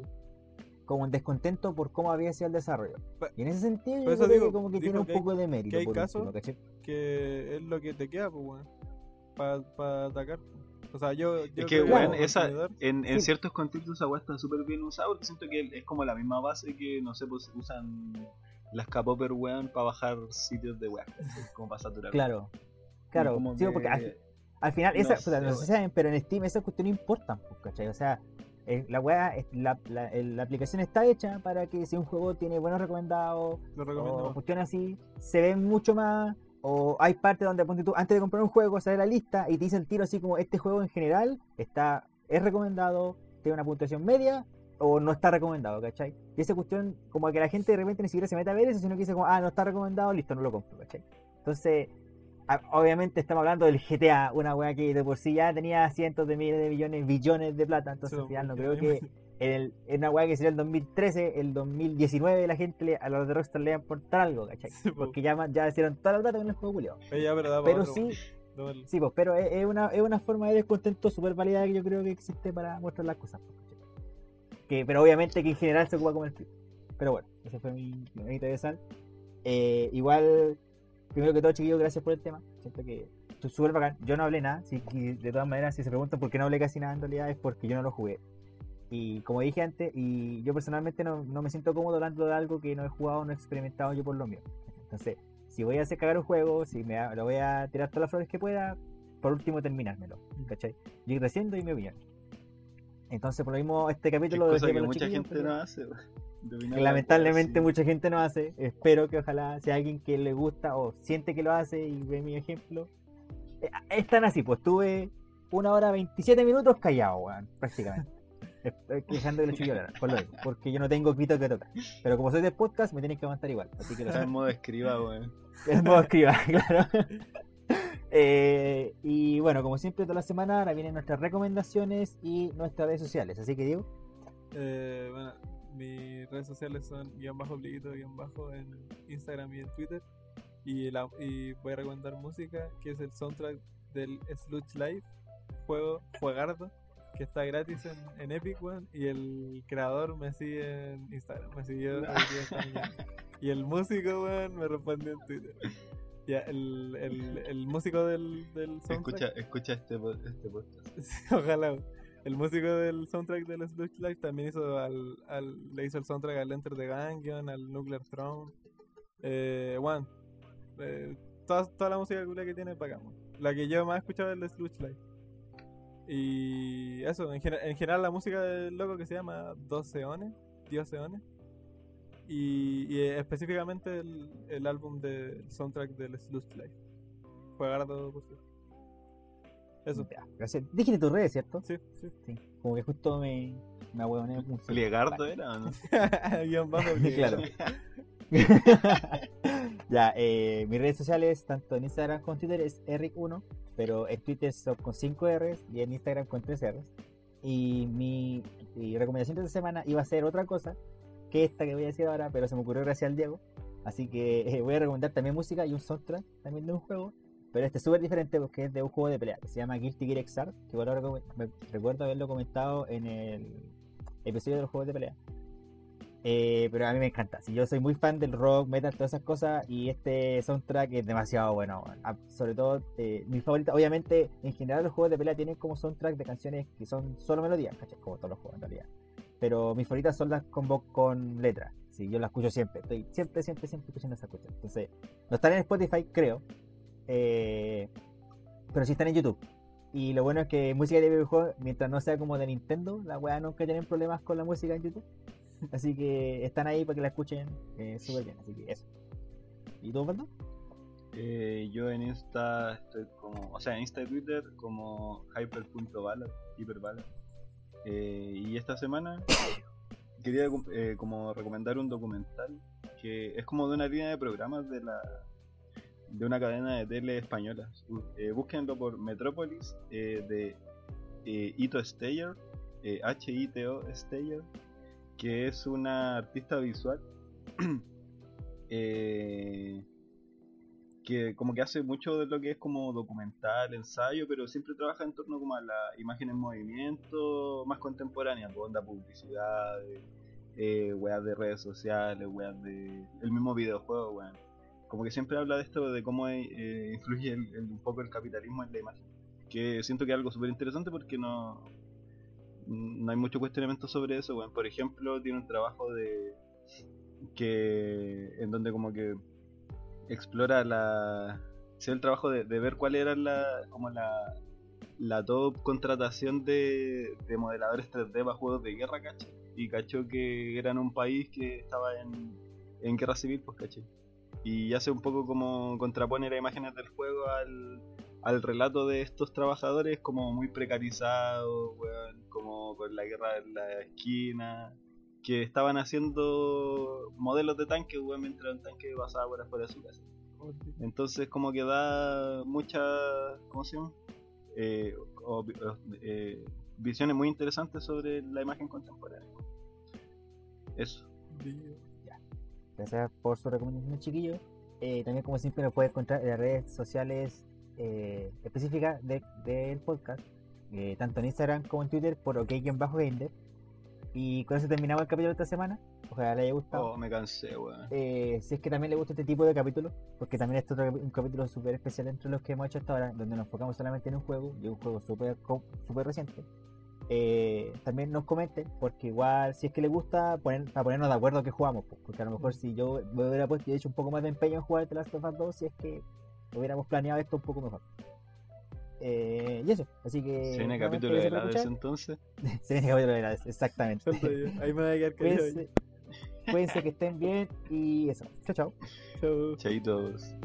como un descontento por cómo había sido el desarrollo. Pa- Y en ese sentido yo creo digo- que como que tiene un que hay- poco de mérito. que hay por casos- último, ¿cachai? Que es lo que te queda, pues, weón. Para atacar. O sea, yo. yo Es que, creo weón, weón, como esa, consumidor- en, en Sí. ciertos contextos esa está súper bien usada porque siento que es como la misma base que, no sé, pues usan las K-Popper, weón, para bajar sitios de weá, como para saturar. Claro, claro, Como sí, que- porque al, al final, no esa, sé, no weón. saben, pero en Steam esas cuestiones importan, pues, ¿cachai? O sea, eh, la, weá, la, la, aplicación está hecha para que si un juego tiene buenos recomendados, o cuestiones así, se ven mucho más. O hay partes donde ponte tú, antes de comprar un juego, sale la lista y te dice el tiro así como este juego en general está es recomendado, tiene una puntuación media o no está recomendado, ¿cachai? Y esa cuestión, como que la gente de repente ni siquiera se mete a ver eso, sino que dice como, ah, no está recomendado, listo, no lo compro, ¿cachai? Entonces, obviamente estamos hablando del GTA, una weá que de por sí ya tenía cientos de miles de millones, billones de plata, entonces al final no creo que en, el, en una weá que sería el 2013, el 2019 la gente le- a los de Rockstar le va a importar algo, ¿cachai? Sí, po. Porque ya, ya hicieron toda la plata con el juego ya, pero Pero sí, sí, pues, pero es, es una, es una forma de descontento súper válida que yo creo que existe para mostrar las cosas. ¿cachai? Que, pero obviamente que en general se ocupa como el. Pero bueno, ese fue mi, mi sal. Eh, igual, primero que todo, chiquillos, gracias por el tema. Siento que estoy súper bacán. Yo no hablé nada. Y de todas maneras, si se preguntan por qué no hablé casi nada, en realidad es porque yo no lo jugué. Y como dije antes, y yo personalmente no, no me siento cómodo hablando de algo que no he jugado, no he experimentado yo por lo mío. Entonces, si voy a hacer cagar un juego, si me lo voy a tirar todas las flores que pueda, por último terminármelo. ¿Cachai? Yo ir recién doy mi opinión. Entonces, por lo mismo, este es capítulo cosa dejé que mucha gente no hace, que la lamentablemente mucha gente no hace. Espero que ojalá sea alguien que le gusta o siente que lo hace y ve mi ejemplo. Eh, Están así, pues tuve una hora 27 minutos callado, weón, prácticamente. Estoy quejando de los hablar, por lo mismo, porque yo no tengo pito que tocar. Pero como soy de podcast, me tienen que aguantar igual. Así que lo en modo escriba, weón. es modo escriba, claro. Eh, y bueno, como siempre, toda la semana ahora vienen nuestras recomendaciones y nuestras redes sociales. Así que digo, Eh, bueno, mis redes sociales son guion bajo obliguito, guion bajo en Instagram y en Twitter. Y, la, y voy a recomendar música, que es el soundtrack del Sludge Live, juego Juegardo, que está gratis en, en Epic One. Y el creador me sigue en Instagram, me siguió mañana. Y el músico, weón, me respondió en Twitter. Ya, el, el, el músico del, del soundtrack. Escucha, escucha este, este podcast. Ojalá. El músico del soundtrack del Sludge Life también hizo al, al- le hizo el soundtrack al Enter the Gungeon, al Nuclear Throne. Eh, One. Eh, toda, toda la música que tiene weón. La que yo más he escuchado es el Sludge Life. Y eso, en, en general la música del loco que se llama Dos Eones, Dios Eones. Y, y específicamente el, el álbum del soundtrack del Sludge Life. Juegardo, por cierto. Eso. ya, gracias. Dijiste tus redes, ¿cierto? Sí, sí. Sí. Como que justo me, me ahueoné un segundo. ¿Pliegardo era o no? Guión bajo Claro. ya, eh, mis redes sociales, tanto en Instagram como en Twitter, es Eric1, pero en Twitter son con 5 R's y en Instagram con 3 R's. Y mi, mi recomendación de esta semana iba a ser otra cosa que esta que voy a decir ahora, pero se me ocurrió gracias al Diego. Así que eh, voy a recomendar también música y un soundtrack también de un juego. Pero este es súper diferente porque es de un juego de pelea que se llama Guilty Gear Xrd, que ahora recuerdo haberlo comentado en el episodio de los juegos de pelea. Eh, pero a mí me encanta. Si yo soy muy fan del rock, metal, todas esas cosas, y este soundtrack es demasiado bueno. Ah, Sobre todo, eh, mi favorita, obviamente, en general los juegos de pelea tienen como soundtrack de canciones que son solo melodías, ¿cachai? Como todos los juegos en realidad. Pero mis favoritas son las con, vo- con letras. Sí, yo las escucho siempre. Estoy siempre, siempre, siempre escuchando esas cuestiones. Entonces, no están en Spotify, creo. Eh, pero sí están en YouTube. Y lo bueno es que música de videojuegos, mientras no sea como de Nintendo, la weá nunca tienen problemas con la música en YouTube. Así que están ahí para que la escuchen eh, súper bien. Así que eso. ¿Y tú, Osvaldo? Eh, yo en Insta estoy como, o sea, en Insta y Twitter como hyper.ballad, hiperballad. Eh, y esta semana quería eh, como recomendar un documental que es como de una línea de programas de la de una cadena de tele española. Eh, búsquenlo por Metrópolis eh, de eh, Ito Steyer, eh, H-I-T-O Steyer, que es una artista visual. eh, que como que hace mucho de lo que es como documental, ensayo, pero siempre trabaja en torno como a la imagen en movimiento más contemporánea, pues, onda publicidad, eh, weas de redes sociales, weas de el mismo videojuego, weón. Como que siempre habla de esto, de cómo eh, influye un poco el capitalismo en la imagen. Que siento que es algo súper interesante porque no, no hay mucho cuestionamiento sobre eso, weón. Por ejemplo, tiene un trabajo de que en donde como que explora la el trabajo de, ver cuál era la como la la top contratación de, de modeladores 3D para juegos de guerra, ¿cachai? Y cachó que eran un país que estaba en, en guerra civil, pues caché. Y hace un poco como contrapone las imágenes del juego al, al relato de estos trabajadores como muy precarizados, weón, como con la guerra en la esquina, que estaban haciendo modelos de tanques, weón, mientras un tanque pasaba por afuera de su casa. Entonces como que da mucha, ¿cómo se llama? Eh, o- eh, visiones muy interesantes sobre la imagen contemporánea. Eso. Gracias por su recomendación, chiquillos. Eh, también, como siempre, nos puede encontrar en las redes sociales eh, específicas de- del podcast, eh, tanto en Instagram como en Twitter, por OK-Gamer. Y con eso terminamos el capítulo de esta semana. Ojalá le haya gustado. Oh, me cansé, weón. Eh, si es que también le gusta este tipo de capítulos, porque también este es otro, un capítulo súper especial entre los que hemos hecho hasta ahora, donde nos enfocamos solamente en un juego, y un juego súper súper reciente. Eh, también nos comenten, porque igual si es que le gusta, poner, para ponernos de acuerdo que jugamos, pues, porque a lo mejor si yo me hubiera puesto y hecho un poco más de empeño en jugar The Last of Us 2, si es que hubiéramos planeado esto un poco mejor. Eh, y eso, así que... Se viene capítulo de entonces. Se viene capítulo de Hades, exactamente. Ahí me voy a quedar. Cuídense, cuídense que estén bien y eso. Chao, chao. Chau. Chaitos.